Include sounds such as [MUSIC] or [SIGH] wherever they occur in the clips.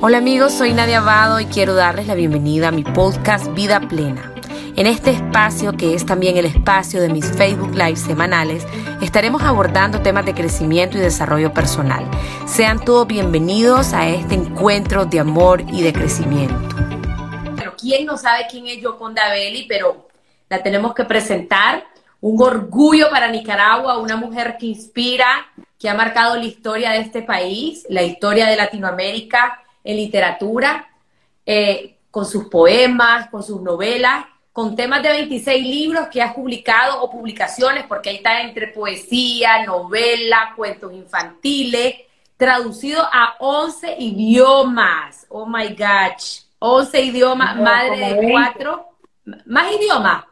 Hola amigos, soy Nadia Abado y quiero darles la bienvenida a mi podcast Vida Plena. En este espacio, que es también el espacio de mis Facebook Live semanales, estaremos abordando temas de crecimiento y desarrollo personal. Sean todos bienvenidos a este encuentro de amor y de crecimiento. Pero ¿quién no sabe quién es Yoconda Belli? Pero la tenemos que presentar. Un orgullo para Nicaragua, una mujer que inspira, que ha marcado la historia de este país, la historia de Latinoamérica en literatura, eh, con sus poemas, con sus novelas, con temas de 26 libros que has publicado o publicaciones, porque ahí está entre poesía, novela, cuentos infantiles, traducido a 11 idiomas. Oh my gosh, 11 idiomas, madre de cuatro. ¿Más idiomas?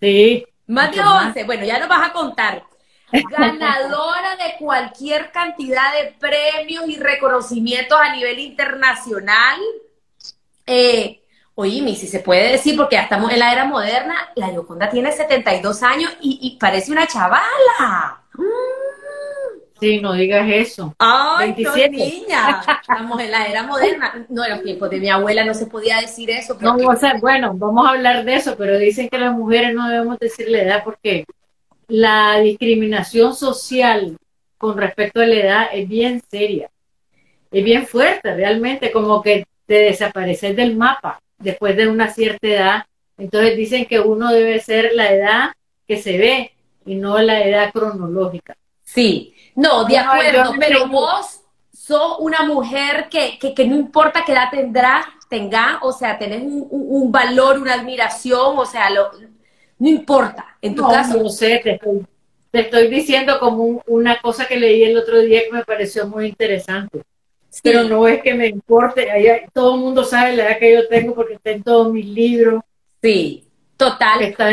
Sí. Más de 11. Bueno, ya nos vas a contar ganadora de cualquier cantidad de premios y reconocimientos a nivel internacional. Eh, oye, si se puede decir, porque ya estamos en la era moderna, la Yoconda tiene 72 años y, parece una chavala. Sí, no digas eso. Ay, niña. Estamos en la era moderna. No, en los tiempos de mi abuela no se podía decir eso. No, o sea, bueno, vamos a hablar de eso, pero dicen que las mujeres no debemos decir la edad porque la discriminación social con respecto a la edad es bien seria, es bien fuerte, realmente, como que te desapareces del mapa después de una cierta edad. Entonces dicen que uno debe ser la edad que se ve y no la edad cronológica. Sí, no, de acuerdo, pero vos sos una mujer que, que, no importa qué edad tendrás, tenga, o sea, tenés un, un valor, una admiración, o sea, lo, no importa, en tu caso. No sé, te estoy, diciendo como una cosa que leí el otro día que me pareció muy interesante. Pero no es que me importe, todo el mundo sabe la edad que yo tengo porque está en todos mis libros. Sí, total. Está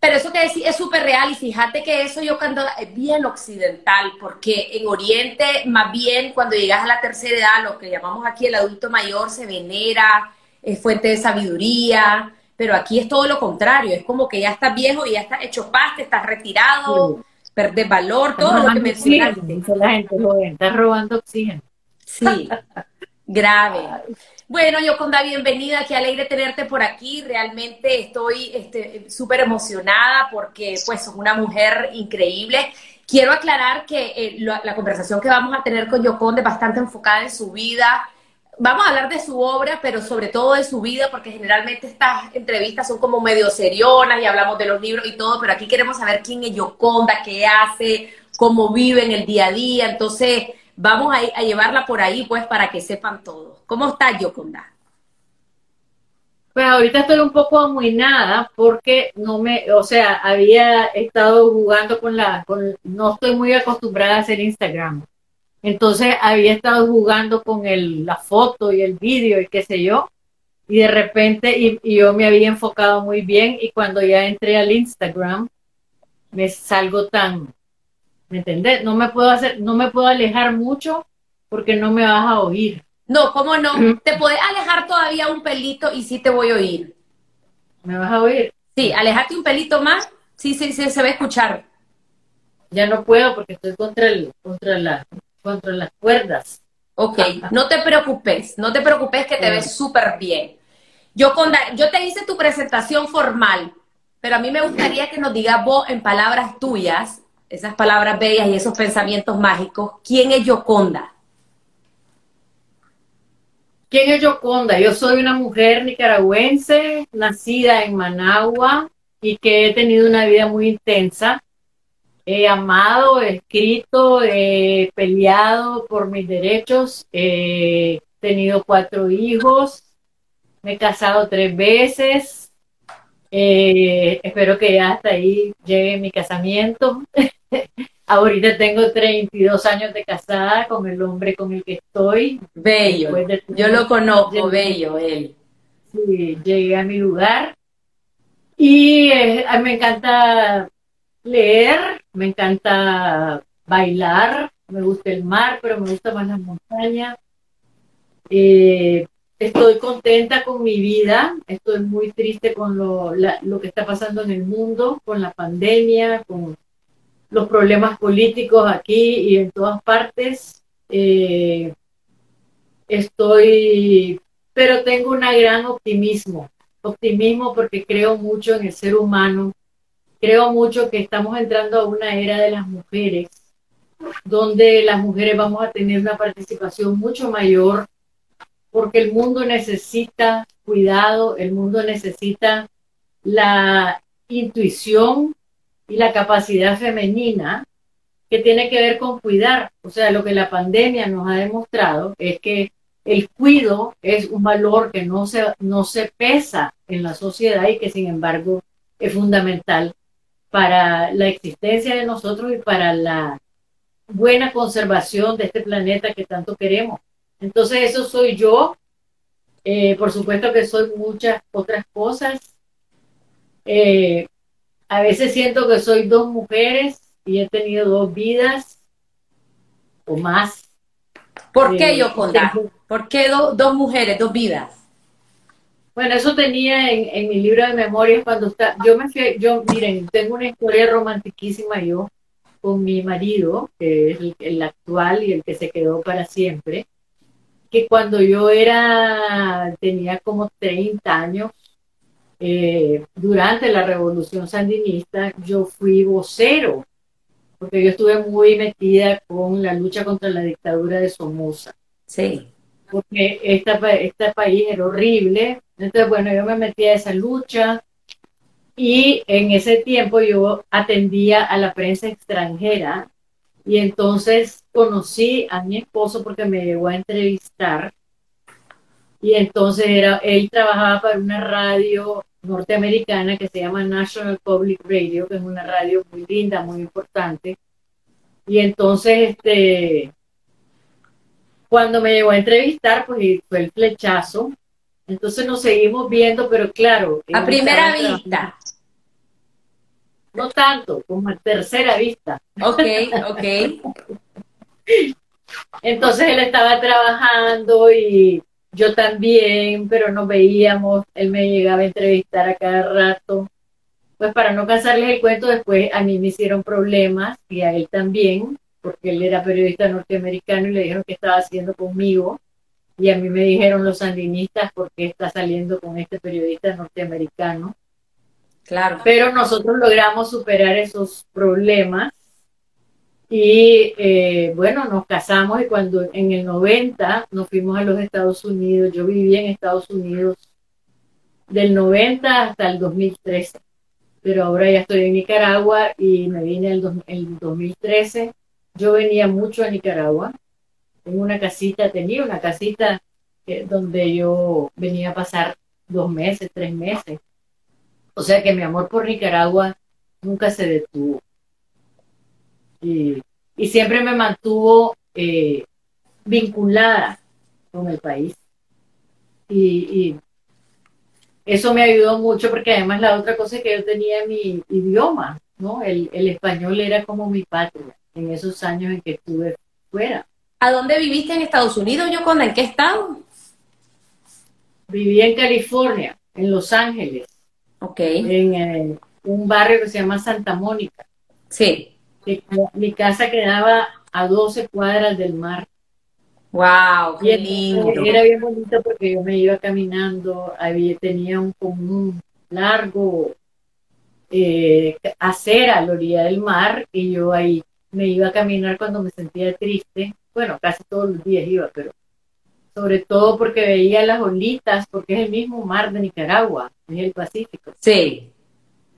Pero eso que decís es súper real y fíjate que eso yo cuando es bien occidental, porque en Oriente, más bien cuando llegas a la tercera edad, lo que llamamos aquí el adulto mayor, se venera, es fuente de sabiduría, pero aquí es todo lo contrario, es como que ya estás viejo y ya estás hecho paste, estás retirado, perdes valor, todo lo que mencionaste. Dice la gente joven, estás robando oxígeno. Sí, grave. Bueno, Yoconda, bienvenida, qué alegre tenerte por aquí. Realmente estoy este, súper emocionada porque pues sos una mujer increíble. Quiero aclarar que eh, la, la, conversación que vamos a tener con Yoconda es bastante enfocada en su vida, vamos a hablar de su obra, pero sobre todo de su vida, porque generalmente estas entrevistas son como medio serionas y hablamos de los libros y todo, pero aquí queremos saber quién es Yoconda, qué hace, cómo vive en el día a día. Entonces, vamos a, llevarla por ahí, pues, para que sepan todos. ¿Cómo está Yoconda? Pues ahorita estoy un poco amuinada porque no me, o sea, había estado jugando con la, con, no estoy muy acostumbrada a hacer Instagram. Entonces había estado jugando con el, la foto y el vídeo y qué sé yo. Y de repente, y, yo me había enfocado muy bien y cuando ya entré al Instagram, me salgo tan, ¿me entendés? No me puedo hacer, no me puedo alejar mucho porque no me vas a oír. No, ¿cómo no? [LAUGHS] Te puedes alejar todavía un pelito y sí te voy a oír. ¿Me vas a oír? Sí, alejate un pelito más. Sí, sí, sí, se va a escuchar. Ya no puedo porque estoy contra el, contra la, contra las cuerdas. Ok, no te preocupes, no te preocupes que te ves súper bien. Yo, yo te hice tu presentación formal, pero a mí me gustaría que nos digas vos en palabras tuyas, esas palabras bellas y esos pensamientos mágicos, ¿quién es Yoconda? ¿Quién es Yoconda? Yo soy una mujer nicaragüense, nacida en Managua y que he tenido una vida muy intensa he amado, he escrito, he peleado por mis derechos, he tenido cuatro hijos, me he casado tres veces, eh, espero que ya hasta ahí llegue mi casamiento. [LAUGHS] Ahorita tengo 32 años de casada con el hombre con el que estoy. Bello. Yo lo conozco, bello él. Sí, llegué a mi lugar. Y eh, me encanta leer, me encanta bailar, me gusta el mar, pero me gusta más la montaña. Eh, estoy contenta con mi vida, estoy muy triste con lo, que está pasando en el mundo, con la pandemia, con los problemas políticos aquí y en todas partes. Eh, estoy, pero tengo un gran optimismo, optimismo porque creo mucho en el ser humano, creo mucho que estamos entrando a una era de las mujeres, donde las mujeres vamos a tener una participación mucho mayor, porque el mundo necesita cuidado, el mundo necesita la intuición y la capacidad femenina que tiene que ver con cuidar. O sea, lo que la pandemia nos ha demostrado es que el cuido es un valor que no se, no se pesa en la sociedad y que sin embargo es fundamental para la existencia de nosotros y para la buena conservación de este planeta que tanto queremos. Entonces eso soy yo. Eh, por supuesto que soy muchas otras cosas. Eh, a veces siento que soy dos mujeres y he tenido dos vidas o más. ¿Por qué, yo eh, ¿Por qué dos mujeres, dos vidas? Bueno, eso tenía en, mi libro de memorias cuando está, yo me fui, yo, miren, tengo una historia romantiquísima yo con mi marido, que es el, actual y el que se quedó para siempre, que cuando yo era, tenía como 30 años, eh, durante la revolución sandinista, yo fui vocero porque yo estuve muy metida con la lucha contra la dictadura de Somoza. Sí. Porque esta, este país era horrible. Entonces, bueno, yo me metí a esa lucha y en ese tiempo yo atendía a la prensa extranjera y entonces conocí a mi esposo porque me llegó a entrevistar y entonces era, él trabajaba para una radio norteamericana que se llama National Public Radio, que es una radio muy linda, muy importante. Y entonces, este, cuando me llegó a entrevistar, pues fue el flechazo. Entonces nos seguimos viendo, pero claro. A primera vista. No tanto, como a tercera vista. Ok, ok. [LAUGHS] Entonces él estaba trabajando y yo también, pero nos veíamos, él me llegaba a entrevistar a cada rato. Pues para no cansarles el cuento, después a mí me hicieron problemas y a él también, porque él era periodista norteamericano y le dijeron que estaba haciendo conmigo. Y a mí me dijeron los sandinistas, ¿por qué está saliendo con este periodista norteamericano? Claro. Pero nosotros logramos superar esos problemas y eh, bueno, nos casamos y cuando en el 90 nos fuimos a los Estados Unidos, yo viví en Estados Unidos del 90 hasta el 2013, pero ahora ya estoy en Nicaragua y me vine el, el 2013. Yo venía mucho a Nicaragua, en una casita, tenía una casita eh, donde yo venía a pasar dos meses, tres meses. O sea que mi amor por Nicaragua nunca se detuvo y, siempre me mantuvo eh, vinculada con el país. Y, eso me ayudó mucho porque además la otra cosa es que yo tenía mi idioma, ¿no? El, español era como mi patria en esos años en que estuve fuera. ¿A dónde viviste en Estados Unidos, Yoconda? ¿En qué estado? Viví en California, en Los Ángeles. Ok. En eh, un barrio que se llama Santa Mónica. Sí mi casa quedaba a 12 cuadras del mar. ¡Wow! ¡Qué lindo! Era bien bonito porque yo me iba caminando, había, tenía un común largo eh, acera a la orilla del mar y yo ahí me iba a caminar cuando me sentía triste. Bueno, casi todos los días iba, pero sobre todo porque veía las olitas, porque es el mismo mar de Nicaragua, es el Pacífico. Sí.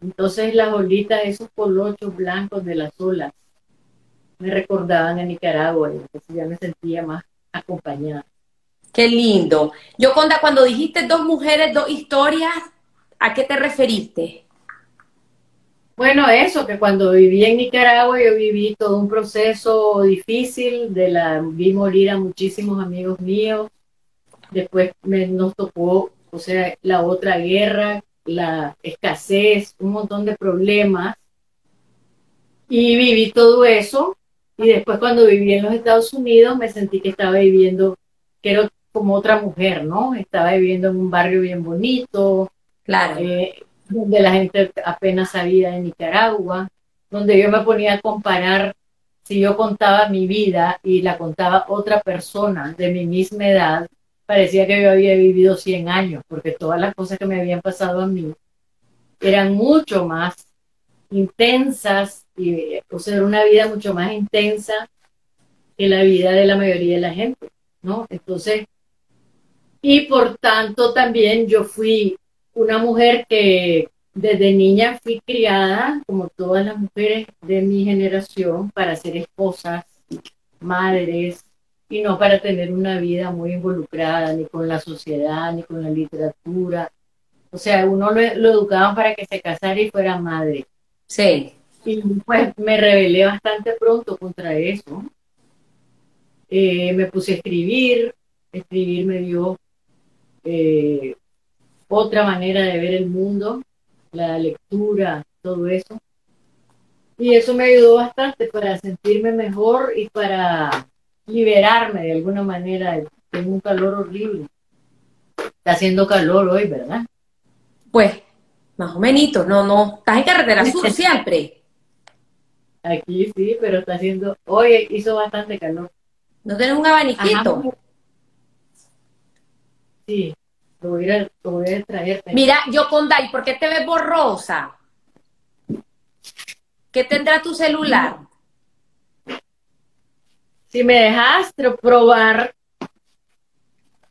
Entonces las olitas, esos polochos blancos de las olas, me recordaban a Nicaragua y entonces ya me sentía más acompañada. Qué lindo. Yo, Conda, cuando dijiste dos mujeres, dos historias, ¿a qué te referiste? Bueno, eso, que cuando viví en Nicaragua yo viví todo un proceso difícil, de la, vi morir a muchísimos amigos míos, después me, nos tocó, o sea, la otra guerra la escasez, un montón de problemas. Y viví todo eso. Y después cuando viví en los Estados Unidos me sentí que estaba viviendo, que era como otra mujer, ¿no? Estaba viviendo en un barrio bien bonito. Claro. Eh, donde la gente apenas sabía de Nicaragua, donde yo me ponía a comparar si yo contaba mi vida y la contaba otra persona de mi misma edad, parecía que yo había vivido 100 años, porque todas las cosas que me habían pasado a mí eran mucho más intensas, y, o sea, era una vida mucho más intensa que la vida de la mayoría de la gente, ¿no? Entonces, y por tanto también yo fui una mujer que desde niña fui criada, como todas las mujeres de mi generación, para ser esposas, madres, y no para tener una vida muy involucrada ni con la sociedad, ni con la literatura. O sea, uno lo, lo educaban para que se casara y fuera madre. Sí. Y pues me rebelé bastante pronto contra eso. Eh, me puse a escribir, escribir me dio eh, otra manera de ver el mundo, la lectura, todo eso. Y eso me ayudó bastante para sentirme mejor y para liberarme de alguna manera. Tengo un calor horrible. Está haciendo calor hoy, ¿verdad? Pues, más o menos, no, no. Estás en carretera [LAUGHS] sur siempre. Aquí sí, pero está haciendo, hoy hizo bastante calor. ¿No tienes un abaniquito? Sí, lo voy a, lo voy a traer. Mira, Yoconda, ¿y por qué te ves borrosa? ¿Qué tendrá tu celular? Si me dejas probar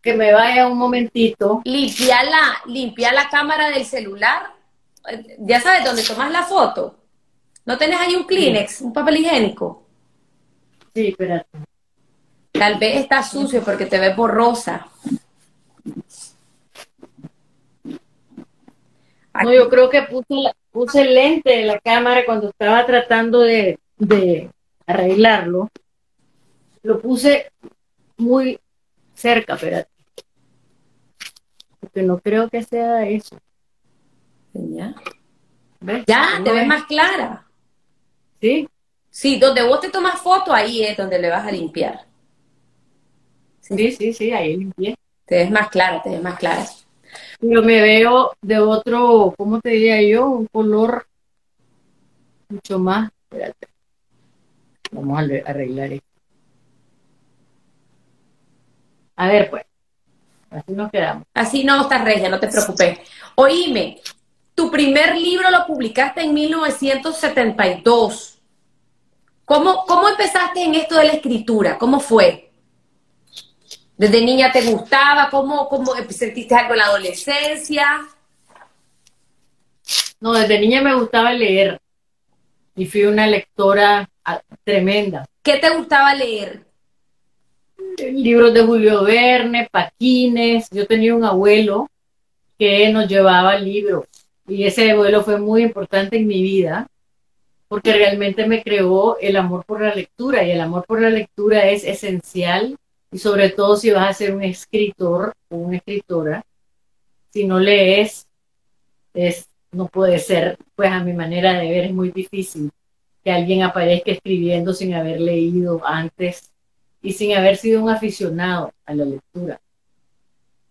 que me vaya un momentito. Limpia la, limpia la cámara del celular. Ya sabes dónde tomas la foto. ¿No tenés ahí un Kleenex, un papel higiénico? Sí, espérate. Tal vez está sucio porque te ves borrosa. No, yo creo que puse, puse el lente de la cámara cuando estaba tratando de, de arreglarlo. Lo puse muy cerca, espérate. Porque no creo que sea eso. Ya, ya te ves más clara. ¿Sí? Sí, donde vos te tomas foto, ahí es donde le vas a limpiar. Sí, sí, sí, ahí limpié. Te ves más clara, te ves más clara. Pero me veo de otro, ¿cómo te diría yo? Un color mucho más. Espérate. Vamos a arreglar esto. A ver, pues. Así nos quedamos. Así no, está regia, no te preocupes. Oíme, tu primer libro lo publicaste en 1972. ¿Cómo, ¿Cómo empezaste en esto de la escritura? ¿Cómo fue? ¿Desde niña te gustaba? ¿Cómo, cómo sentiste algo en la adolescencia? No, desde niña me gustaba leer y fui una lectora ah, tremenda. ¿Qué te gustaba leer? Libros de Julio Verne, Paquines. Yo tenía un abuelo que nos llevaba libros y ese abuelo fue muy importante en mi vida porque realmente me creó el amor por la lectura y el amor por la lectura es esencial y sobre todo si vas a ser un escritor o una escritora, si no lees, es, no puede ser, pues a mi manera de ver es muy difícil que alguien aparezca escribiendo sin haber leído antes y sin haber sido un aficionado a la lectura.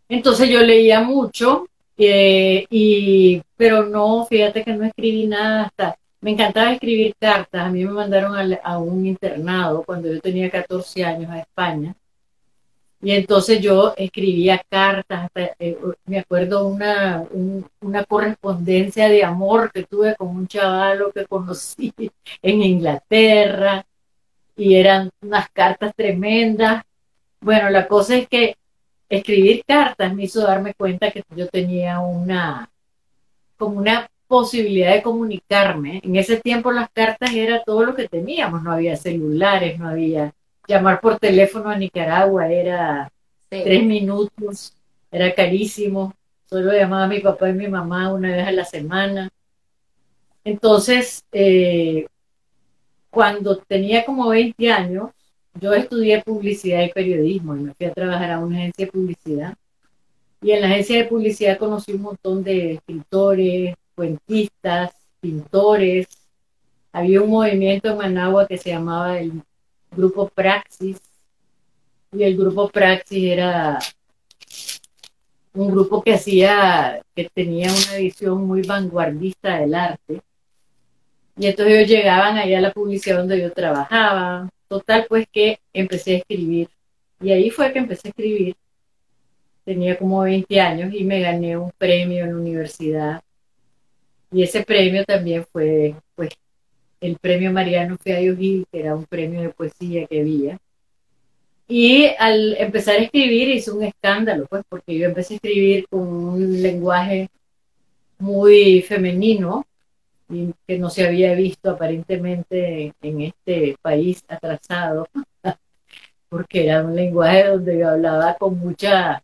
Entonces yo leía mucho, eh, y, pero no, fíjate que no escribí nada hasta, me encantaba escribir cartas, a mí me mandaron a, a un internado cuando yo tenía 14 años a España, y entonces yo escribía cartas, eh, me acuerdo una, una correspondencia de amor que tuve con un chavalo que conocí [LAUGHS] en Inglaterra y eran unas cartas tremendas. Bueno, la cosa es que escribir cartas me hizo darme cuenta que yo tenía una, como una posibilidad de comunicarme. En ese tiempo las cartas era todo lo que teníamos, no había celulares, no había llamar por teléfono a Nicaragua era tres minutos, era carísimo. Solo llamaba a mi papá y mi mamá una vez a la semana. Entonces, eh, cuando tenía como 20 años, yo estudié publicidad y periodismo y me fui a trabajar a una agencia de publicidad. Y en la agencia de publicidad conocí un montón de escritores, cuentistas, pintores. Había un movimiento en Managua que se llamaba el grupo Praxis. Y el grupo Praxis era un grupo que hacía, que tenía una visión muy vanguardista del arte. Y entonces ellos llegaban allá a la publicidad donde yo trabajaba. Total, pues que empecé a escribir. Y ahí fue que empecé a escribir. Tenía como 20 años y me gané un premio en la universidad. Y ese premio también fue, pues, el premio Mariano Feayo Gil, que era un premio de poesía que había. Y al empezar a escribir hizo un escándalo, pues, porque yo empecé a escribir con un lenguaje muy femenino y que no se había visto aparentemente en este país atrasado, [LAUGHS] porque era un lenguaje donde yo hablaba con mucha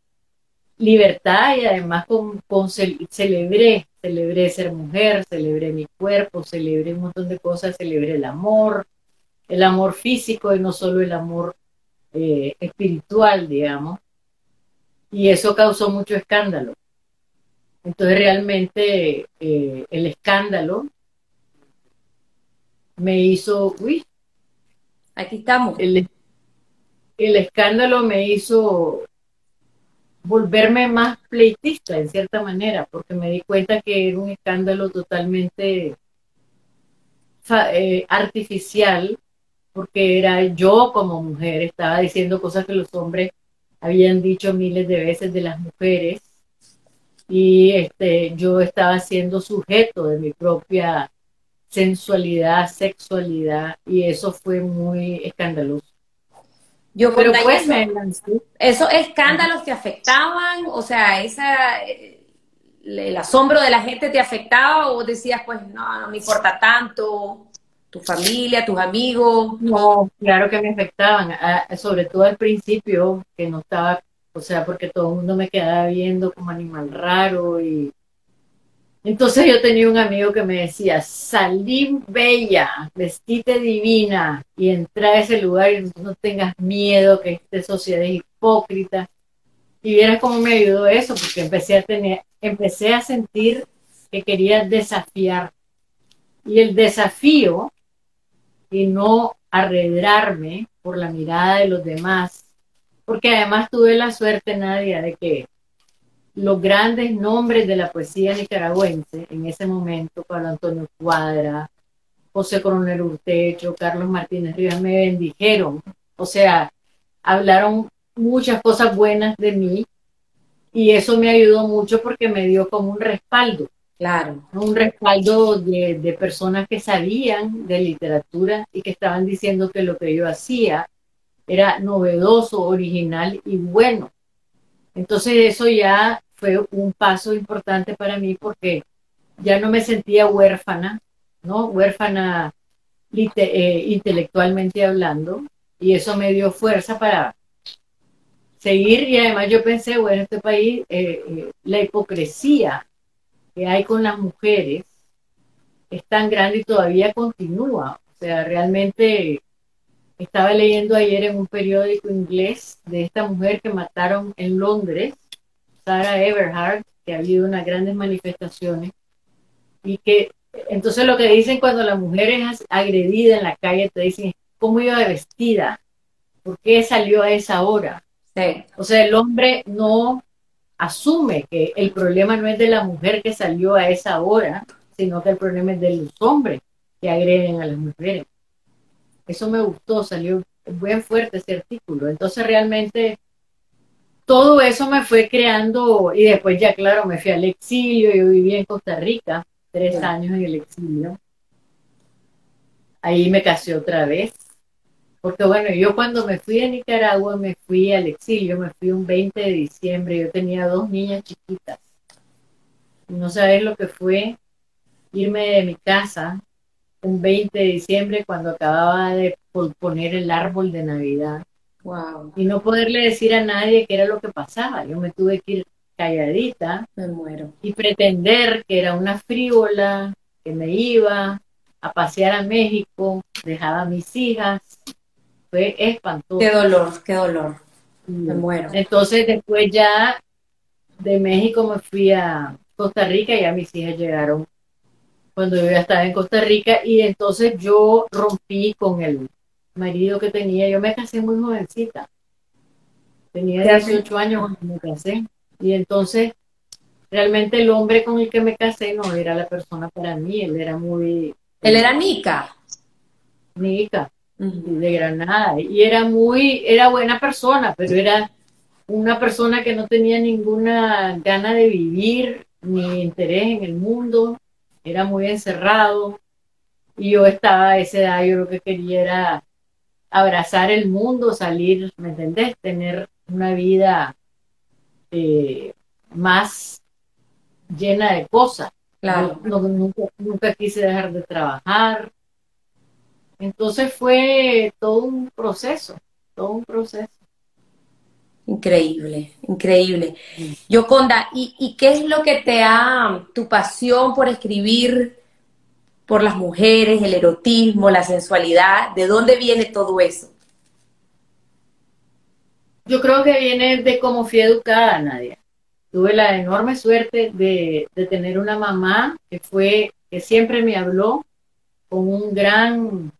libertad y además con, con celebré, celebré ser mujer, celebré mi cuerpo, celebré un montón de cosas, celebré el amor, el amor físico y no solo el amor eh, espiritual, digamos. Y eso causó mucho escándalo. Entonces realmente eh, el escándalo me hizo, uy, aquí estamos. El, el escándalo me hizo volverme más pleitista en cierta manera, porque me di cuenta que era un escándalo totalmente eh, artificial, porque era yo como mujer, estaba diciendo cosas que los hombres habían dicho miles de veces de las mujeres, y este, yo estaba siendo sujeto de mi propia sensualidad, sexualidad, y eso fue muy escandaloso. Yo Pero pues ¿Esos escándalos te afectaban? O sea, esa, el asombro de la gente te afectaba o decías, pues no, no me importa tanto, tu familia, tus amigos. No, claro que me afectaban, sobre todo al principio, que no estaba, o sea, porque todo el mundo me quedaba viendo como animal raro y entonces yo tenía un amigo que me decía, salí bella, vestite divina y entra a ese lugar y no tengas miedo que esta sociedad es hipócrita. Y vieras cómo me ayudó eso, porque empecé a tener, empecé a sentir que quería desafiar. Y el desafío y no arredrarme por la mirada de los demás, porque además tuve la suerte, Nadia, de que los grandes nombres de la poesía nicaragüense en ese momento, Pablo Antonio Cuadra, José Coronel Urtecho, Carlos Martínez Rivas, me bendijeron. O sea, hablaron muchas cosas buenas de mí y eso me ayudó mucho porque me dio como un respaldo. Claro. Un respaldo de, de personas que sabían de literatura y que estaban diciendo que lo que yo hacía era novedoso, original y bueno. Entonces eso ya fue un paso importante para mí porque ya no me sentía huérfana, ¿no? Huérfana eh, intelectualmente hablando, y eso me dio fuerza para seguir y además yo pensé, bueno, este país, eh, eh, la hipocresía que hay con las mujeres es tan grande y todavía continúa. O sea, realmente estaba leyendo ayer en un periódico inglés de esta mujer que mataron en Londres, Sarah Everhart, que ha habido unas grandes manifestaciones, y que entonces lo que dicen cuando la mujer es agredida en la calle, te dicen, ¿cómo iba vestida? ¿Por qué salió a esa hora? O sea, el hombre no asume que el problema no es de la mujer que salió a esa hora, sino que el problema es de los hombres que agreden a las mujeres. Eso me gustó, salió bien fuerte ese artículo. Entonces realmente todo eso me fue creando y después ya claro, me fui al exilio, yo viví en Costa Rica, tres años en el exilio. Ahí me casé otra vez. Porque bueno, yo cuando me fui de Nicaragua me fui al exilio, me fui un 20 de diciembre, yo tenía dos niñas chiquitas. no sabes lo que fue irme de mi casa un 20 de diciembre cuando acababa de poner el árbol de Navidad. Wow. Y no poderle decir a nadie qué era lo que pasaba. Yo me tuve que ir calladita. Me muero. Y pretender que era una frívola, que me iba a pasear a México, dejaba a mis hijas. Fue espantoso. Qué dolor, qué dolor. Me muero. Entonces después ya de México me fui a Costa Rica y ya mis hijas llegaron cuando yo ya estaba en Costa Rica y entonces yo rompí con el marido que tenía. Yo me casé muy jovencita. Tenía 18 años cuando me casé. Y entonces realmente el hombre con el que me casé no era la persona para mí. Él era muy Él era Nica. Nica, de Granada. Y era muy, era buena persona, pero era una persona que no tenía ninguna gana de vivir ni interés en el mundo. Era muy encerrado. Y yo estaba a esa edad, yo lo que quería era abrazar el mundo, salir, ¿me entendés? Tener una vida eh, más llena de cosas. Claro. nunca, quise dejar de trabajar. Entonces fue todo un proceso, todo un proceso. Increíble, increíble. Yoconda, ¿y, ¿y qué es lo que te ha, tu pasión por escribir por las mujeres, el erotismo, la sensualidad? ¿De dónde viene todo eso? Yo creo que viene de cómo fui educada, Nadia. Tuve la enorme suerte de, tener una mamá que fue, que siempre me habló con un gran,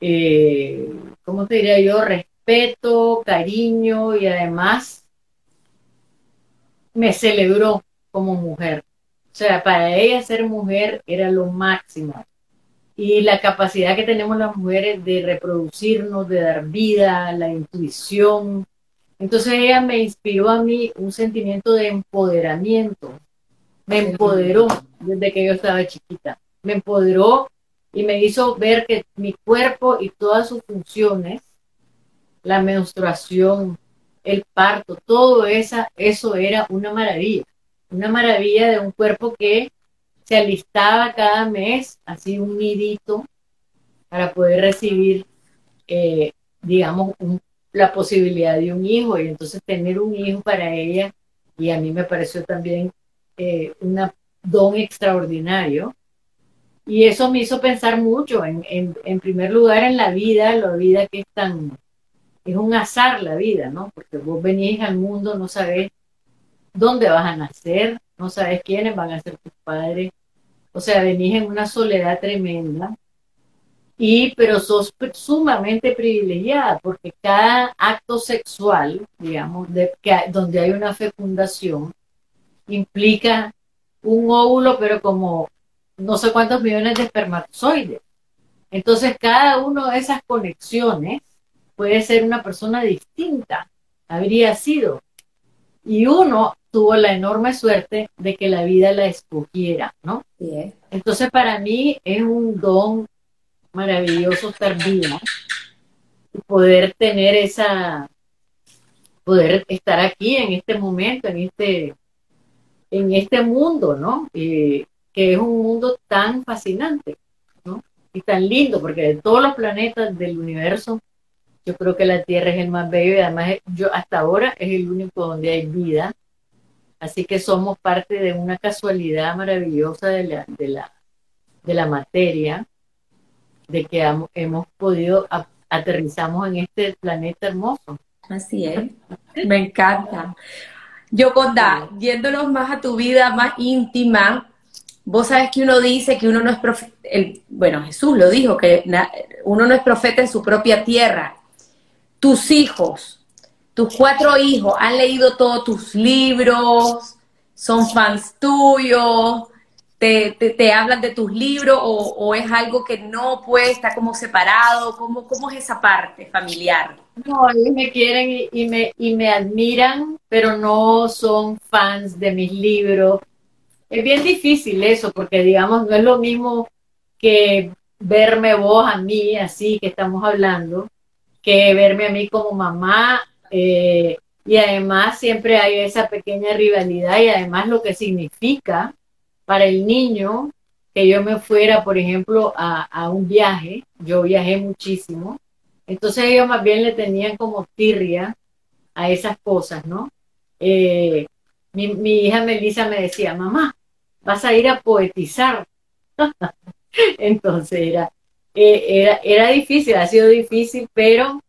eh, ¿cómo te diría yo? Cariño y además me celebró como mujer. O sea, para ella ser mujer era lo máximo. Y la capacidad que tenemos las mujeres de reproducirnos, de dar vida, la intuición, entonces ella me inspiró a mí un sentimiento de empoderamiento. Me empoderó desde que yo estaba chiquita. Me empoderó y me hizo ver que mi cuerpo y todas sus funciones, la menstruación, el parto, todo esa, eso era una maravilla. Una maravilla de un cuerpo que se alistaba cada mes, así un nidito, para poder recibir, eh, digamos, la posibilidad de un hijo y entonces tener un hijo para ella y a mí me pareció también eh, un don extraordinario. Y eso me hizo pensar mucho, en, en, primer lugar, en la vida, la vida que es tan, es un azar la vida, ¿no? Porque vos venís al mundo, no sabes dónde vas a nacer, no sabes quiénes van a ser tus padres, o sea, venís en una soledad tremenda y pero sos sumamente privilegiada porque cada acto sexual, digamos, donde hay una fecundación, implica un óvulo, pero como no sé cuántos millones de espermatozoides. Entonces, cada una de esas conexiones puede ser una persona distinta, habría sido. Y uno tuvo la enorme suerte de que la vida la escogiera, ¿no? Entonces, para mí es un don maravilloso y poder tener esa, poder estar aquí en este momento, en este, en este mundo, ¿no? que es un mundo tan fascinante, ¿no? Y tan lindo, porque de todos los planetas del universo, yo creo que la Tierra es el más bello y además yo hasta ahora es el único donde hay vida. Así que somos parte de una casualidad maravillosa de la, de la, de la materia de que hemos podido, aterrizamos en este planeta hermoso. Así es, me encanta. Yo, Conda, yéndonos más a tu vida más íntima, vos sabes que uno dice que uno no es profeta, bueno, Jesús lo dijo, que uno no es profeta en su propia tierra. Tus hijos, tus cuatro hijos, han leído todos tus libros, son fans tuyos, te, te, hablan de tus libros o, es algo que no puede estar como separado? ¿Cómo, cómo es esa parte familiar? No, ellos me quieren y, me, y me admiran, pero no son fans de mis libros. Es bien difícil eso, porque digamos, no es lo mismo que verme vos a mí, así que estamos hablando, que verme a mí como mamá. Eh, y además siempre hay esa pequeña rivalidad y además lo que significa para el niño que yo me fuera, por ejemplo, a, un viaje, yo viajé muchísimo, entonces ellos más bien le tenían como tirria a esas cosas, ¿no? Eh, mi, hija Melissa me decía, mamá, vas a ir a poetizar. [LAUGHS] entonces era, eh, era, era difícil, ha sido difícil, pero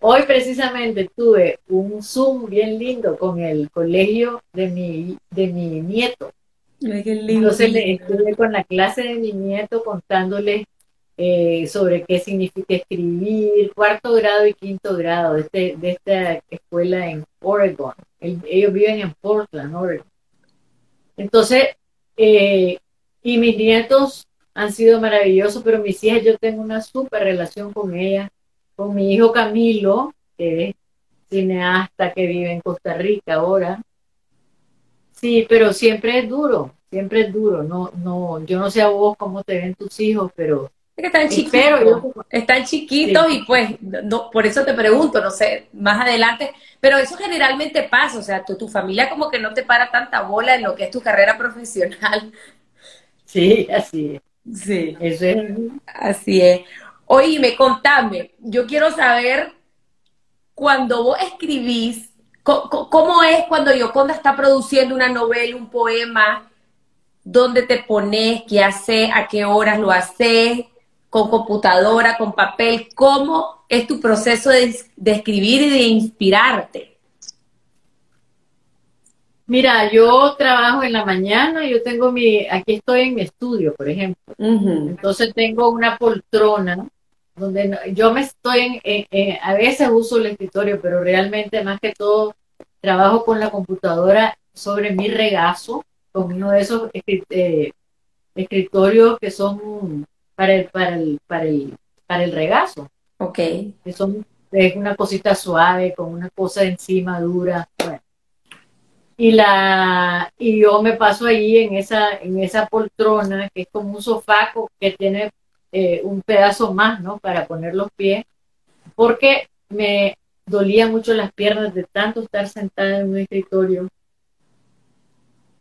hoy precisamente tuve un Zoom bien lindo con el colegio de mi, de mi nieto entonces le estuve con la clase de mi nieto contándole eh, sobre qué significa escribir, cuarto grado y quinto grado de, este, de esta escuela en Oregon. ellos viven en Portland, Oregon. Entonces, eh, y mis nietos han sido maravillosos, pero mis hijas, yo tengo una súper relación con ellas, con mi hijo Camilo, que es cineasta que vive en Costa Rica ahora. Sí, pero siempre es duro, siempre es duro. No, no, yo no sé a vos cómo te ven tus hijos, pero que están chiquitos, están chiquitos y pues no, por eso te pregunto, no sé, más adelante, pero eso generalmente pasa, o sea, tu, tu familia como que no te para tanta bola en lo que es tu carrera profesional. Sí, así es. Sí. Es. Así es. Oíme, contame, yo quiero saber cuando vos escribís, ¿cómo es cuando Yoconda está produciendo una novela, un poema? ¿Dónde te pones? ¿Qué haces? ¿A qué horas lo haces? ¿Con computadora? ¿Con papel? ¿Cómo es tu proceso de, escribir y de inspirarte? Mira, yo trabajo en la mañana, yo tengo mi, aquí estoy en mi estudio, por ejemplo. Entonces tengo una poltrona donde yo me estoy, en, a veces uso el escritorio, pero realmente más que todo trabajo con la computadora sobre mi regazo, con uno de esos eh, escritorios que son para el, para el, para el, para el regazo. Ok. Que son, es una cosita suave, con una cosa encima dura. Y la, y yo me paso allí en esa, en esa poltrona, que es como un sofá que tiene eh, un pedazo más, ¿no? Para poner los pies, porque me dolía mucho las piernas de tanto estar sentada en un escritorio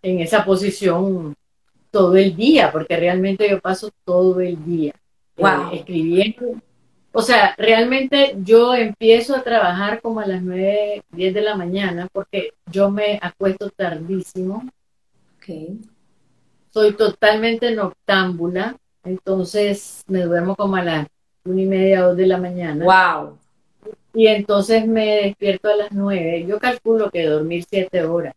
en esa posición todo el día, porque realmente yo paso todo el día eh, escribiendo. O sea, realmente yo empiezo a trabajar como a las 9, 10 de la mañana, porque yo me acuesto tardísimo. Soy totalmente noctámbula. Entonces me duermo como a las una y media, dos de la mañana. Wow. Y entonces me despierto a las nueve. Yo calculo que dormir siete horas.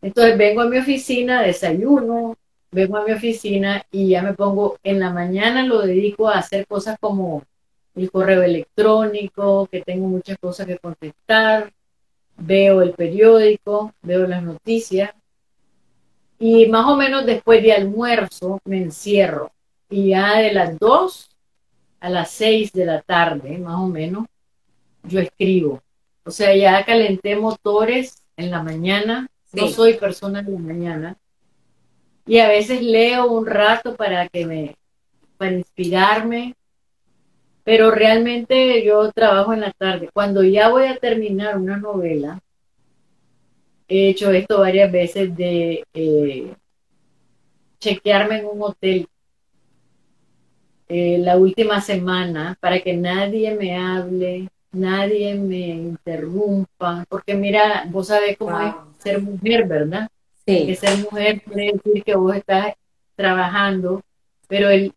Entonces vengo a mi oficina, desayuno, vengo a mi oficina y ya me pongo en la mañana, lo dedico a hacer cosas como el correo electrónico, que tengo muchas cosas que contestar, veo el periódico, veo las noticias y más o menos después de almuerzo me encierro y ya de las 2 a las 6 de la tarde, más o menos, yo escribo. O sea, ya calenté motores en la mañana, no soy persona de la mañana, y a veces leo un rato para que me, para inspirarme, pero realmente yo trabajo en la tarde. Cuando ya voy a terminar una novela, he hecho esto varias veces de eh, chequearme en un hotel eh, la última semana para que nadie me hable, nadie me interrumpa, porque mira, vos sabés cómo es ser mujer, ¿verdad? Sí. Que ser mujer quiere decir que vos estás trabajando, pero el,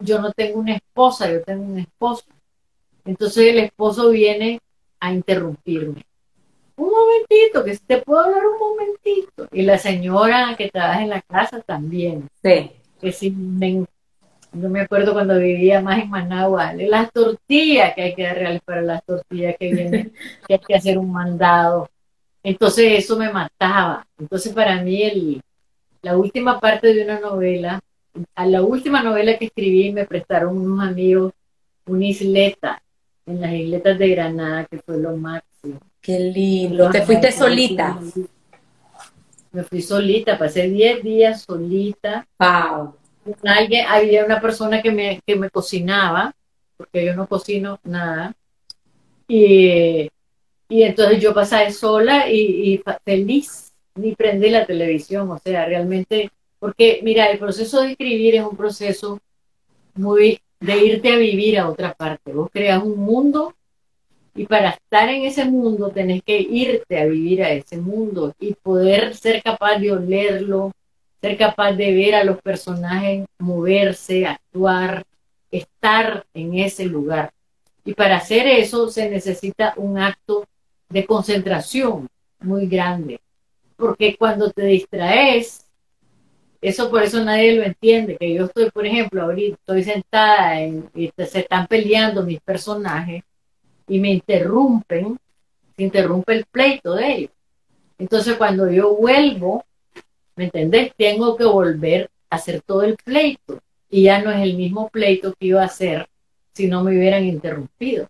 yo no tengo una esposa, yo tengo un esposo. Entonces el esposo viene a interrumpirme. Un momentito, que te puedo hablar un momentito. Y la señora que trabaja en la casa también. Sí. Que si me no me acuerdo cuando vivía más en Managua, las tortillas que hay que dar para las tortillas que vienen, [LAUGHS] que hay que hacer un mandado. Entonces eso me mataba. Entonces para mí el, la última parte de una novela, a la última novela que escribí me prestaron unos amigos una isleta en las isletas de Granada, que fue lo máximo. Qué lindo. ¿Te fuiste solita? Me fui solita, pasé 10 días solita. Wow alguien, había una persona que me, que me cocinaba, porque yo no cocino nada, y, y entonces yo pasaba sola y, y, feliz, ni prendí la televisión, o sea, realmente, porque mira, el proceso de escribir es un proceso muy de irte a vivir a otra parte, vos creas un mundo y para estar en ese mundo tenés que irte a vivir a ese mundo y poder ser capaz de olerlo, ser capaz de ver a los personajes moverse, actuar, estar en ese lugar. Y para hacer eso se necesita un acto de concentración muy grande, porque cuando te distraes, eso por eso nadie lo entiende, que yo estoy, por ejemplo, ahorita estoy sentada en, y se están peleando mis personajes y me interrumpen, se interrumpe el pleito de ellos. Entonces cuando yo vuelvo ¿Me entendés? Tengo que volver a hacer todo el pleito. y ya no es el mismo pleito que iba a hacer si no me hubieran interrumpido.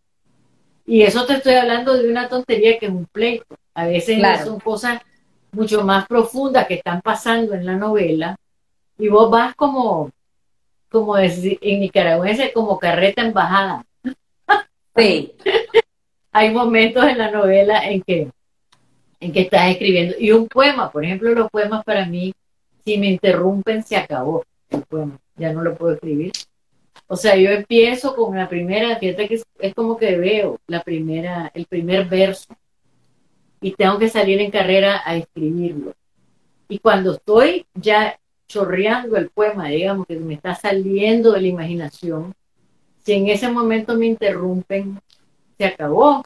Y eso te estoy hablando de una tontería que es un pleito. A veces son cosas mucho más profundas que están pasando en la novela y vos vas como, como en nicaragüense, como carreta embajada. [LAUGHS] Sí. Hay momentos en la novela en que, en que estás escribiendo. Y un poema, por ejemplo, los poemas para mí, si me interrumpen, se acabó el poema. Ya no lo puedo escribir. O sea, yo empiezo con la primera, fíjate que es, como que veo la primera, el primer verso y tengo que salir en carrera a escribirlo. Y cuando estoy ya chorreando el poema, digamos que me está saliendo de la imaginación, si en ese momento me interrumpen, se acabó.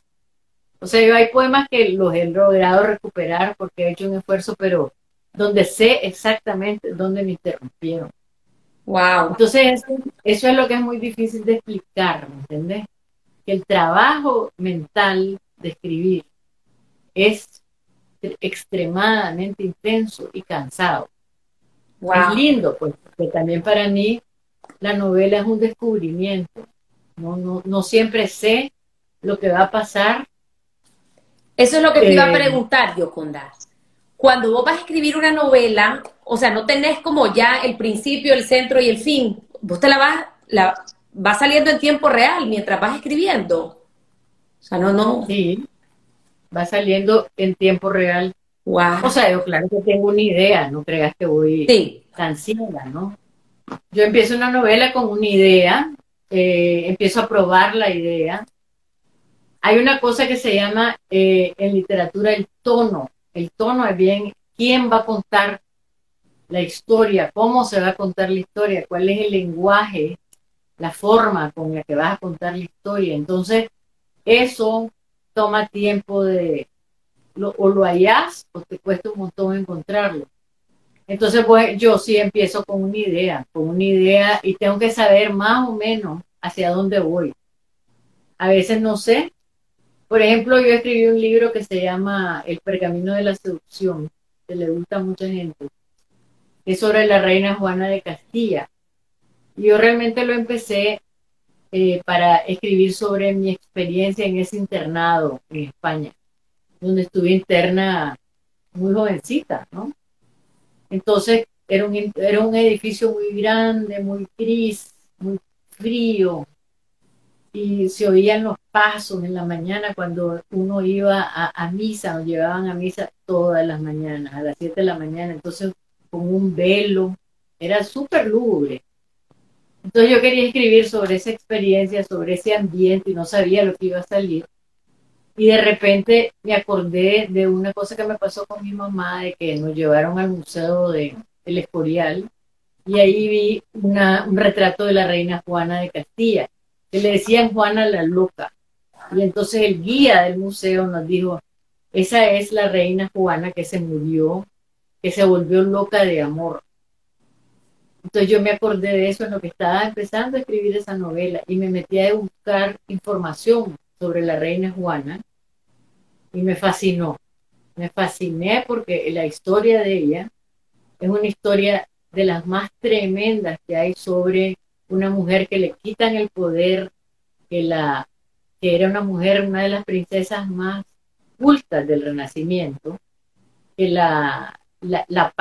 O sea, yo hay poemas que los he logrado recuperar porque he hecho un esfuerzo, pero donde sé exactamente dónde me interrumpieron. Wow. Entonces, eso, es lo que es muy difícil de explicar, ¿me entiendes? Que el trabajo mental de escribir es extremadamente intenso y cansado. Es lindo, pues, porque también para mí la novela es un descubrimiento. No, no, no siempre sé lo que va a pasar. Eso es lo que te iba a eh, preguntar, Yoconda cuando vos vas a escribir una novela, o sea, no tenés como ya el principio, el centro y el fin. Vos te la vas, la, va saliendo en tiempo real mientras vas escribiendo. O sea, no, no. Sí, va saliendo en tiempo real. O sea, yo claro que tengo una idea, no creas que voy tan ciega, ¿no? Yo empiezo una novela con una idea, eh, empiezo a probar la idea. Hay una cosa que se llama eh, en literatura el tono el tono es bien quién va a contar la historia, cómo se va a contar la historia, cuál es el lenguaje, la forma con la que vas a contar la historia. Entonces, eso toma tiempo de, o lo hallás o te cuesta un montón encontrarlo. Entonces, pues yo sí empiezo con una idea, con una idea y tengo que saber más o menos hacia dónde voy. A veces no sé, por ejemplo, yo escribí un libro que se llama El pergamino de la seducción, que le gusta a mucha gente. Es sobre la reina Juana de Castilla. Yo realmente lo empecé eh, para escribir sobre mi experiencia en ese internado en España, donde estuve interna muy jovencita, ¿no? Entonces era un, era un edificio muy grande, muy gris, muy frío, y se oían los pasos en la mañana cuando uno iba a, misa, nos llevaban a misa todas las mañanas, a las 7 de la mañana, entonces con un velo, era súper lúgubre. Entonces yo quería escribir sobre esa experiencia, sobre ese ambiente y no sabía lo que iba a salir. Y de repente me acordé de una cosa que me pasó con mi mamá, de que nos llevaron al museo de, del Escorial y ahí vi un retrato de la reina Juana de Castilla que le decían Juana la loca. Y entonces el guía del museo nos dijo, esa es la reina Juana que se murió, que se volvió loca de amor. Entonces yo me acordé de eso en lo que estaba empezando a escribir esa novela y me metí a buscar información sobre la reina Juana y me fascinó. Me fasciné porque la historia de ella es una historia de las más tremendas que hay sobre una mujer que le quitan el poder, que, la, que era una mujer, una de las princesas más cultas del Renacimiento, que la, la, la,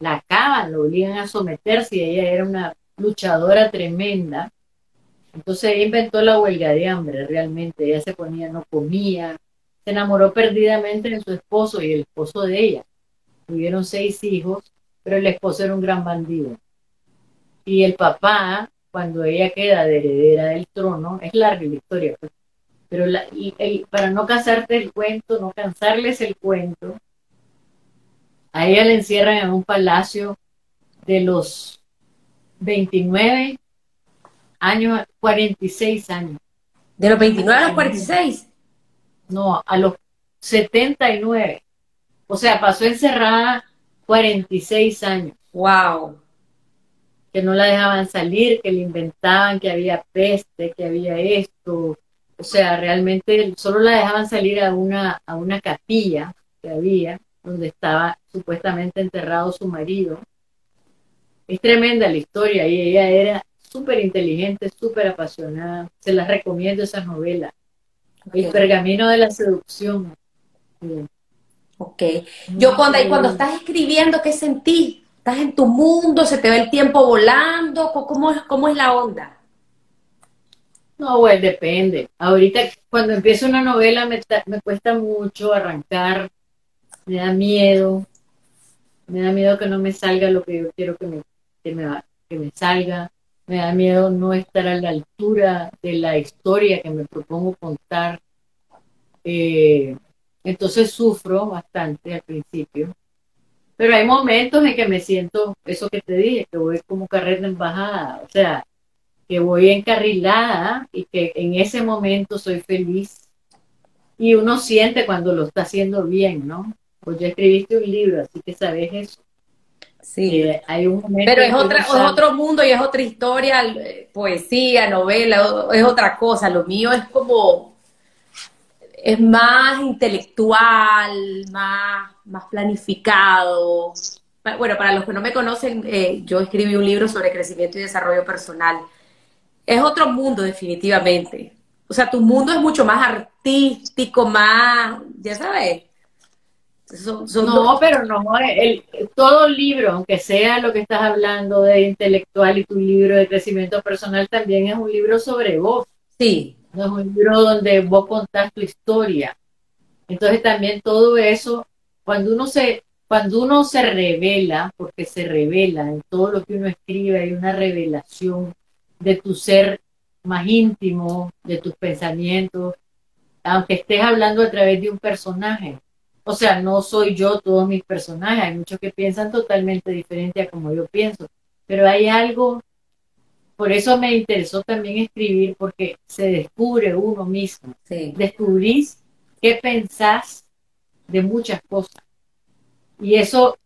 la, acaban, lo obligan a someterse y ella era una luchadora tremenda. Entonces ella inventó la huelga de hambre, realmente. Ella se ponía, no comía, se enamoró perdidamente de su esposo y el esposo de ella. Tuvieron seis hijos, pero el esposo era un gran bandido. Y el papá, cuando ella queda de heredera del trono, es larga la historia, pues, pero para no cansarte el cuento, no cansarles el cuento, a ella le encierran en un palacio de los 29 años, 46 años. ¿De los 29 a los 46? No, a los 79. O sea, pasó encerrada 46 años. ¡Wow! que no la dejaban salir, que le inventaban que había peste, que había esto. O sea, realmente solo la dejaban salir a una, a una capilla que había, donde estaba supuestamente enterrado su marido. es tremenda la historia y ella era súper inteligente, súper apasionada. Se las recomiendo esa novela. El pergamino de la seducción. Ok. Yo cuando, cuando estás escribiendo, ¿qué sentís? ¿Estás en tu mundo? ¿Se te ve el tiempo volando? ¿Cómo, cómo es la onda? No, bueno, depende. Ahorita, cuando empiezo una novela, me, me cuesta mucho arrancar, me da miedo, me da miedo que no me salga lo que yo quiero que me, que me, que me salga, me da miedo no estar a la altura de la historia que me propongo contar. Eh, entonces sufro bastante al principio. Pero hay momentos en que me siento, eso que te dije, que voy como carrera de embajada, o sea, que voy encarrilada y que en ese momento soy feliz. Y uno siente cuando lo está haciendo bien, ¿no? Pues ya escribiste un libro, así que sabes eso. Sí, hay un pero es, otra, es otro mundo y es otra historia, eh, poesía, novela, es otra cosa. Lo mío es como, es más intelectual, más, más planificado. Bueno, para los que no me conocen, eh, yo escribí un libro sobre crecimiento y desarrollo personal. Es otro mundo, definitivamente. O sea, tu mundo es mucho más artístico, más, ya sabes, no, pero no, el, todo libro, aunque sea lo que estás hablando de intelectual y tu libro de crecimiento personal, también es un libro sobre vos. Sí. No es un libro donde vos contás tu historia. Entonces también todo eso, cuando uno se, cuando uno se revela, porque se revela en todo lo que uno escribe, hay una revelación de tu ser más íntimo, de tus pensamientos, aunque estés hablando a través de un personaje o sea, no soy yo todos mis personajes, hay muchos que piensan totalmente diferente a como yo pienso, pero hay algo, por eso me interesó también escribir, porque se descubre uno mismo, descubrís qué pensás de muchas cosas. Y eso,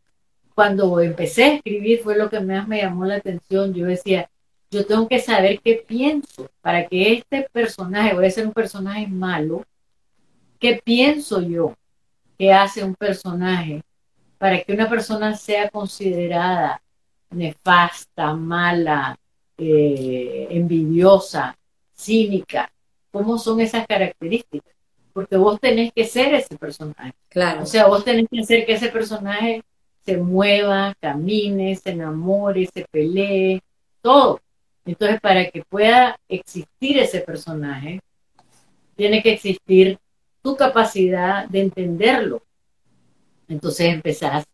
cuando empecé a escribir, fue lo que más me llamó la atención. Yo decía, yo tengo que saber qué pienso para que este personaje, voy a ser un personaje malo, ¿qué pienso yo? Que hace un personaje para que una persona sea considerada nefasta, mala, eh, envidiosa, cínica. ¿Cómo son esas características? Porque vos tenés que ser ese personaje. Claro. O sea, vos tenés que hacer que ese personaje se mueva, camine, se enamore, se pelee, todo. Entonces, para que pueda existir ese personaje, tiene que existir tu capacidad de entenderlo. Entonces empezás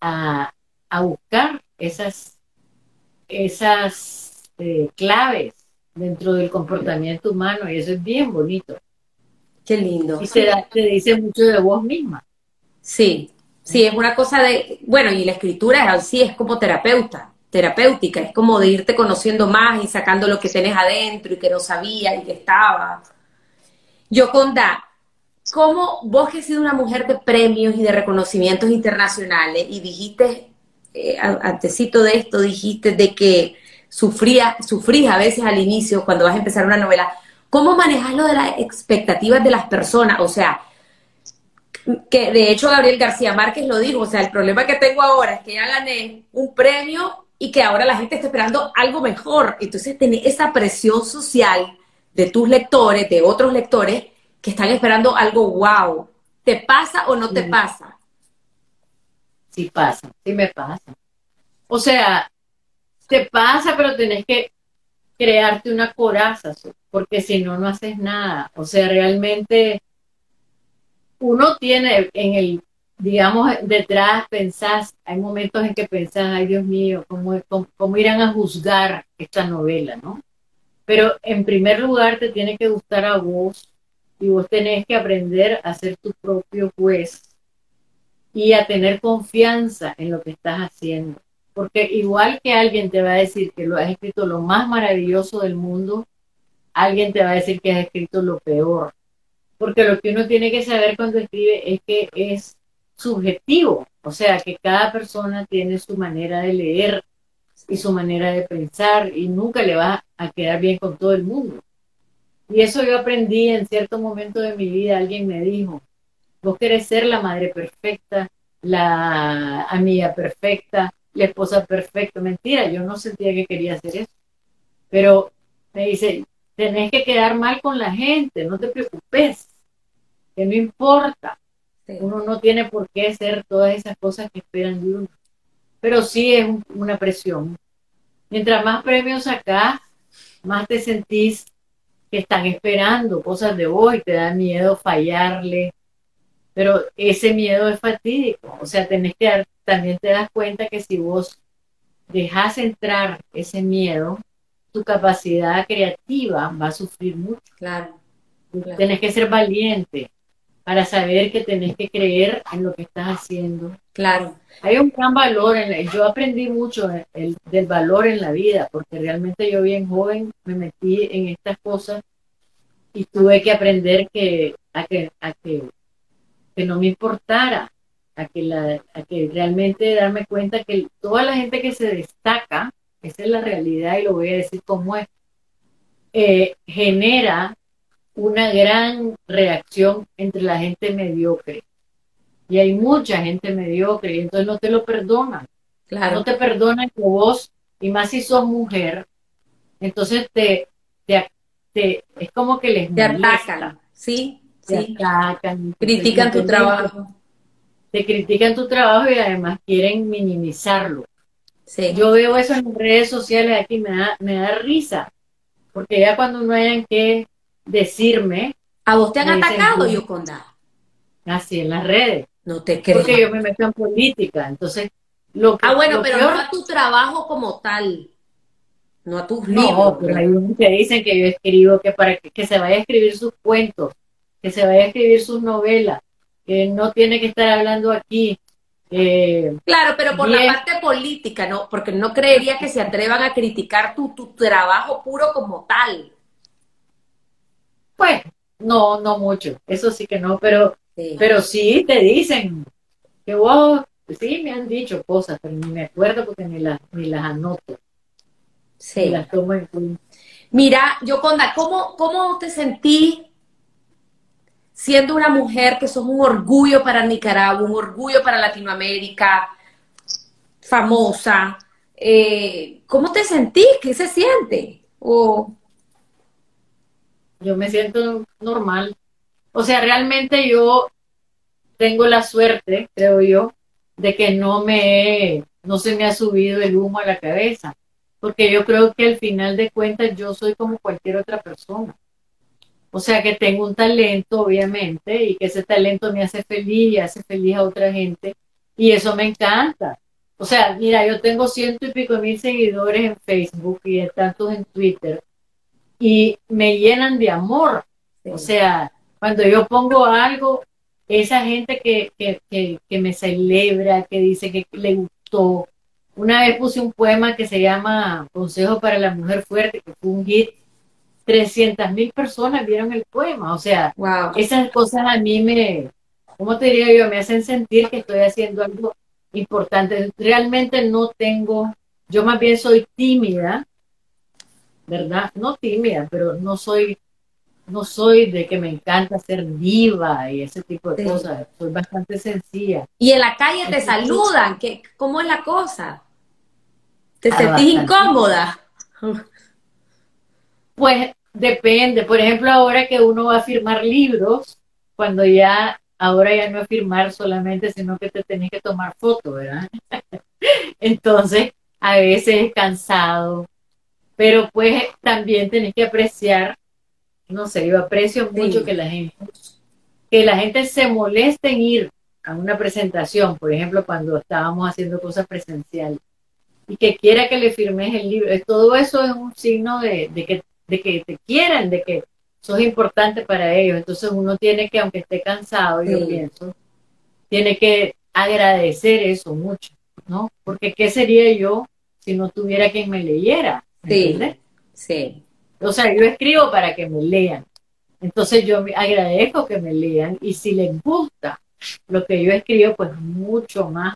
a, buscar esas, esas eh, claves dentro del comportamiento humano y eso es bien bonito. Qué lindo. Y te, te dice mucho de vos misma. Sí, sí, es una cosa de, bueno, y la escritura es así, es como terapeuta, terapéutica, es como de irte conociendo más y sacando lo que tenés adentro y que no sabías y que estaba. Yo, Conda, ¿Cómo vos que has sido una mujer de premios y de reconocimientos internacionales y dijiste, eh, antecito de esto, dijiste de que sufría, sufrís a veces al inicio cuando vas a empezar una novela, ¿cómo manejas lo de las expectativas de las personas? O sea, que de hecho Gabriel García Márquez lo dijo, o sea, el problema que tengo ahora es que ya gané un premio y que ahora la gente está esperando algo mejor. Entonces, tener esa presión social de tus lectores, de otros lectores, que están esperando algo wow. ¿Te pasa o no te pasa? Sí pasa, sí me pasa. O sea, te pasa, pero tenés que crearte una coraza, porque si no, no haces nada. O sea, realmente uno tiene en el, digamos, detrás pensás, hay momentos en que pensás, ay Dios mío, ¿cómo, cómo irán a juzgar esta novela, no? Pero en primer lugar te tiene que gustar a vos, y vos tenés que aprender a ser tu propio juez y a tener confianza en lo que estás haciendo. Porque igual que alguien te va a decir que lo has escrito lo más maravilloso del mundo, alguien te va a decir que has escrito lo peor. Porque lo que uno tiene que saber cuando escribe es que es subjetivo, o sea, que cada persona tiene su manera de leer y su manera de pensar y nunca le va a quedar bien con todo el mundo. Y eso yo aprendí en cierto momento de mi vida. Alguien me dijo, vos querés ser la madre perfecta, la amiga perfecta, la esposa perfecta. Mentira, yo no sentía que quería hacer eso. Pero me dice, tenés que quedar mal con la gente, no te preocupes, que no importa. Uno no tiene por qué hacer todas esas cosas que esperan de uno. Pero sí es una presión. Mientras más premios sacás, más te sentís que están esperando cosas de vos y te da miedo fallarle. Pero ese miedo es fatídico. O sea, tenés que también te das cuenta que si vos dejas entrar ese miedo, tu capacidad creativa va a sufrir mucho. Claro. Tenés que ser valiente para saber que tenés que creer en lo que estás haciendo. Claro. Hay un gran valor, en yo aprendí mucho del valor en la vida, porque realmente yo bien joven me metí en estas cosas y tuve que aprender que a que, a que, que no me importara, a que, la, a que realmente darme cuenta que toda la gente que se destaca, esa es la realidad y lo voy a decir como es, eh, genera una gran reacción entre la gente mediocre. Y hay mucha gente mediocre y entonces no te lo perdonan. Claro. No te perdonan que vos, y más si sos mujer, entonces te, te, es como que les te atacan, sí, te atacan, critican tu trabajo. Te critican tu trabajo y además quieren minimizarlo. Sí. Yo veo eso en redes sociales aquí, me da, me da risa, porque ya cuando no hayan que decirme. ¿A vos te han atacado, Yoconda? Así, en las redes. No te creo. Porque yo me meto en política, entonces. Lo ah, bueno, pero no a tu trabajo como tal, no a tus libros. No, pero hay unos que dicen que yo escribo que para que, se vaya a escribir sus cuentos, que se vaya a escribir sus novelas, que no tiene que estar hablando aquí. Eh, claro, pero por la parte política, ¿no? Porque no creería que se atrevan a criticar tu, tu trabajo puro como tal. Pues, no, no mucho, eso sí que no, pero sí, pero sí te dicen que vos, sí me han dicho cosas, pero ni me acuerdo porque ni las, ni las anoto. Sí. las tomo en cuenta. Mira, Yoconda, ¿cómo, ¿cómo te sentí siendo una mujer que sos un orgullo para Nicaragua, un orgullo para Latinoamérica, famosa? Eh, ¿Cómo te sentís? ¿Qué se siente? Yo me siento normal. O sea, realmente yo tengo la suerte, creo yo, de que no me, no se me ha subido el humo a la cabeza, porque yo creo que al final de cuentas yo soy como cualquier otra persona. O sea, que tengo un talento, obviamente, y que ese talento me hace feliz y hace feliz a otra gente, y eso me encanta. O sea, mira, yo tengo ciento y pico mil seguidores en Facebook y tantos en Twitter, y me llenan de amor. O sea, cuando yo pongo algo, esa gente que, que, que, me celebra, que dice que le gustó. Una vez puse un poema que se llama Consejo para la Mujer Fuerte, que fue un hit. 300 mil personas vieron el poema. O sea, esas cosas a mí me, ¿cómo te diría yo? Me hacen sentir que estoy haciendo algo importante. Realmente no tengo, yo más bien soy tímida ¿verdad? No tímida, pero no soy, no soy de que me encanta ser viva y ese tipo de cosas. Soy bastante sencilla. Y en la calle te saludan, ¿Qué, ¿cómo es la cosa? ¿Te ah, sentís incómoda? Pues depende. Por ejemplo, ahora que uno va a firmar libros, cuando ya, ahora ya no es firmar solamente, sino que te tenés que tomar fotos, ¿verdad? [LAUGHS] Entonces, a veces es cansado, pero pues también tenés que apreciar, no sé, yo aprecio mucho que la gente, que la gente se moleste en ir a una presentación, por ejemplo, cuando estábamos haciendo cosas presenciales, y que quiera que le firmes el libro. Todo eso es un signo de, que, de que te quieran, de que sos importante para ellos. Entonces uno tiene que, aunque esté cansado, yo pienso, tiene que agradecer eso mucho, ¿no? Porque ¿qué sería yo si no tuviera quien me leyera? Sí, sí. O sea, yo escribo para que me lean. Entonces yo agradezco que me lean y si les gusta lo que yo escribo, pues mucho más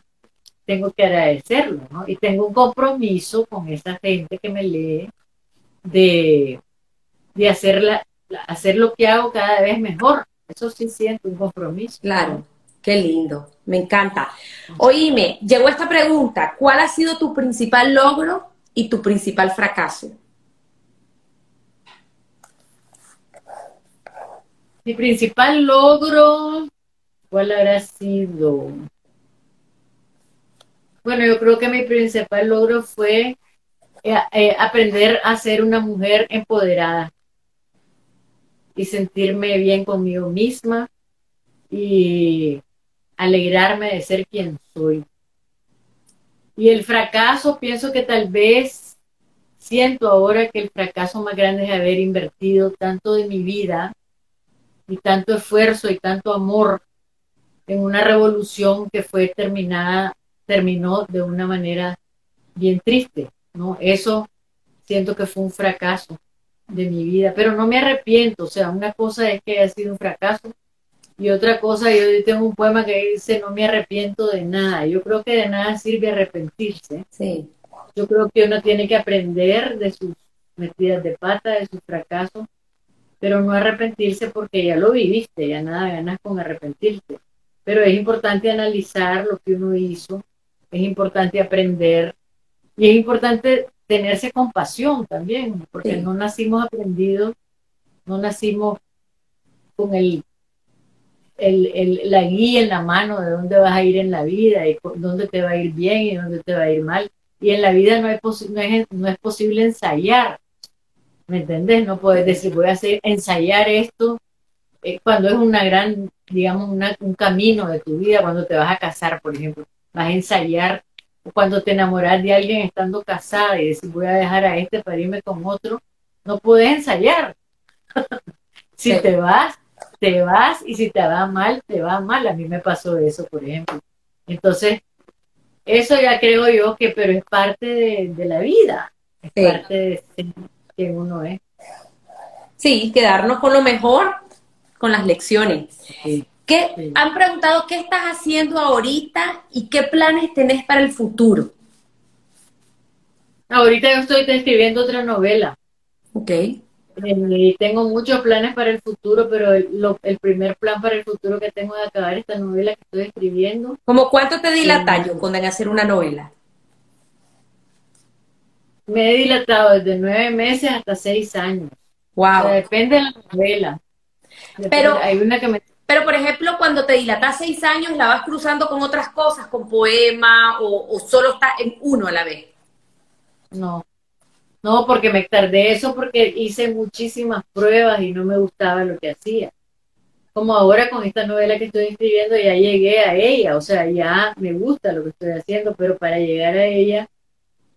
tengo que agradecerlo, ¿no? Y tengo un compromiso con esa gente que me lee de, de hacer, hacer lo que hago cada vez mejor. Eso sí siento un compromiso. Claro, Qué lindo, me encanta. Oíme, llegó esta pregunta, ¿cuál ha sido tu principal logro y tu principal fracaso? Mi principal logro, ¿cuál habrá sido? Bueno, yo creo que mi principal logro fue eh, eh, aprender a ser una mujer empoderada y sentirme bien conmigo misma y alegrarme de ser quien soy. Y el fracaso, pienso que tal vez siento ahora que el fracaso más grande es haber invertido tanto de mi vida y tanto esfuerzo y tanto amor en una revolución que fue terminada, terminó de una manera bien triste, ¿no? Eso siento que fue un fracaso de mi vida, pero no me arrepiento, o sea, una cosa es que haya sido un fracaso y otra cosa, yo tengo un poema que dice, no me arrepiento de nada, yo creo que de nada sirve arrepentirse, sí. yo creo que uno tiene que aprender de sus metidas de pata, de sus fracasos, pero no arrepentirse porque ya lo viviste, ya nada ganas con arrepentirte. Pero es importante analizar lo que uno hizo, es importante aprender y es importante tenerse compasión también, porque no nacimos aprendidos, no nacimos con el, el, la guía en la mano de dónde vas a ir en la vida y dónde te va a ir bien y dónde te va a ir mal. Y en la vida no, no, es, no es posible ensayar, ¿Me entendés? No puedes decir, voy a hacer, ensayar esto eh, cuando es una gran, digamos, un camino de tu vida, cuando te vas a casar, por ejemplo. Vas a ensayar cuando te enamoras de alguien estando casada y decir, voy a dejar a este para irme con otro. No puedes ensayar. [LAUGHS] si te vas, te vas y si te va mal, te va mal. A mí me pasó eso, por ejemplo. Entonces, eso ya creo yo que, pero es parte de, la vida, es parte de que uno es. Sí, quedarnos con lo mejor, con las lecciones. ¿Qué, Han preguntado qué estás haciendo ahorita y qué planes tenés para el futuro. Ahorita yo estoy escribiendo otra novela. Ok. Eh, y tengo muchos planes para el futuro, pero el, primer plan para el futuro que tengo es acabar esta novela que estoy escribiendo. ¿Cómo cuánto te dilata, yo, cuando en hacer una novela? Me he dilatado desde nueve meses hasta seis años. Wow. depende de la novela. pero hay una que me... Pero, por ejemplo, cuando te dilatas seis años, ¿la vas cruzando con otras cosas, con poema, o, solo está en uno a la vez? No. No, porque me tardé eso porque hice muchísimas pruebas y no me gustaba lo que hacía. Como ahora con esta novela que estoy escribiendo, ya llegué a ella, o sea, ya me gusta lo que estoy haciendo, pero para llegar a ella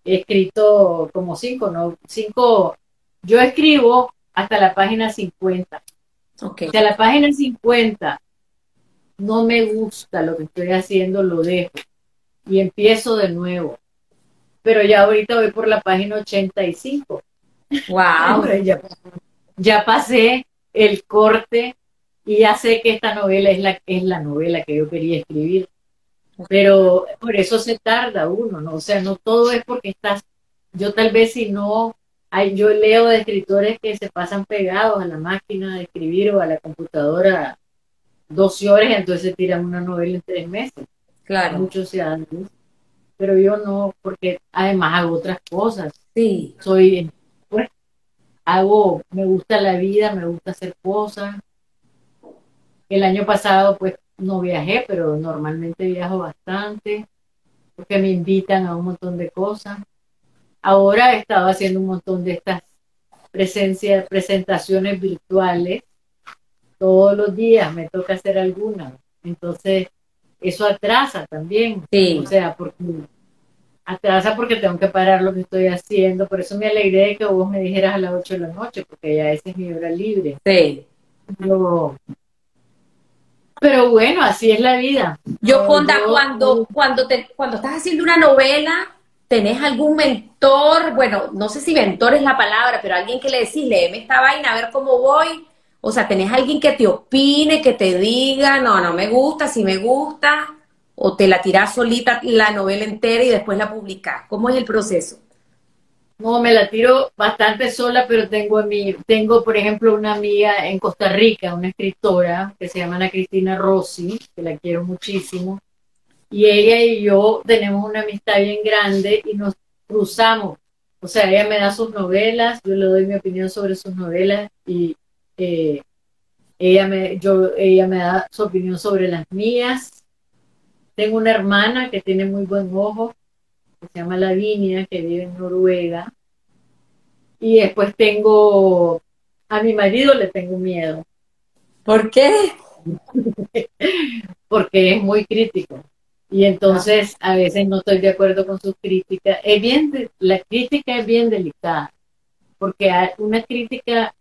he escrito como cinco, ¿no? Cinco, yo escribo hasta la página 50. Okay. Hasta la página 50 no me gusta lo que estoy haciendo, lo dejo y empiezo de nuevo. Pero ya ahorita voy por la página 85. Wow. [LAUGHS] ya, ya pasé el corte y ya sé que esta novela es la, es la novela que yo quería escribir. Pero por eso se tarda uno, ¿no? O sea, no todo es porque estás, yo tal vez si no, hay, yo leo de escritores que se pasan pegados a la máquina de escribir o a la computadora 12 horas y entonces tiran una novela en tres meses. Claro. Muchos ciudadanos. Pero yo no, porque además hago otras cosas. Sí. Soy, pues, hago, me gusta la vida, me gusta hacer cosas. El año pasado, pues, no viajé, pero normalmente viajo bastante porque me invitan a un montón de cosas. Ahora he estado haciendo un montón de estas presencias, presentaciones virtuales. Todos los días me toca hacer alguna. Entonces, eso atrasa también. Sí. O sea, porque atrasa porque tengo que parar lo que estoy haciendo. Por eso me alegré de que vos me dijeras a las 8 de la noche, porque ya esa es mi hora libre. Sí. Pero bueno, así es la vida. Yo, Fonda, cuando, cuando, te, cuando estás haciendo una novela, ¿tenés algún mentor? Bueno, no sé si mentor es la palabra, pero alguien que le decís, léeme esta vaina, a ver cómo voy. O sea, ¿tenés alguien que te opine, que te diga, no, no me gusta, si me gusta? ¿O te la tirás solita la novela entera y después la publicás? ¿Cómo es el proceso? No, me la tiro bastante sola, pero tengo mi, tengo, por ejemplo, una amiga en Costa Rica, una escritora que se llama Ana Cristina Rossi, que la quiero muchísimo, y ella y yo tenemos una amistad bien grande y nos cruzamos. O sea, ella me da sus novelas, yo le doy mi opinión sobre sus novelas y eh, ella, me, yo, ella me da su opinión sobre las mías. Tengo una hermana que tiene muy buen ojo que se llama Lavinia, que vive en Noruega. Y después tengo, a mi marido le tengo miedo. ¿Por qué? [LAUGHS] Porque es muy crítico. Y entonces a veces no estoy de acuerdo con sus críticas. Es bien, la crítica es bien delicada, porque hay una crítica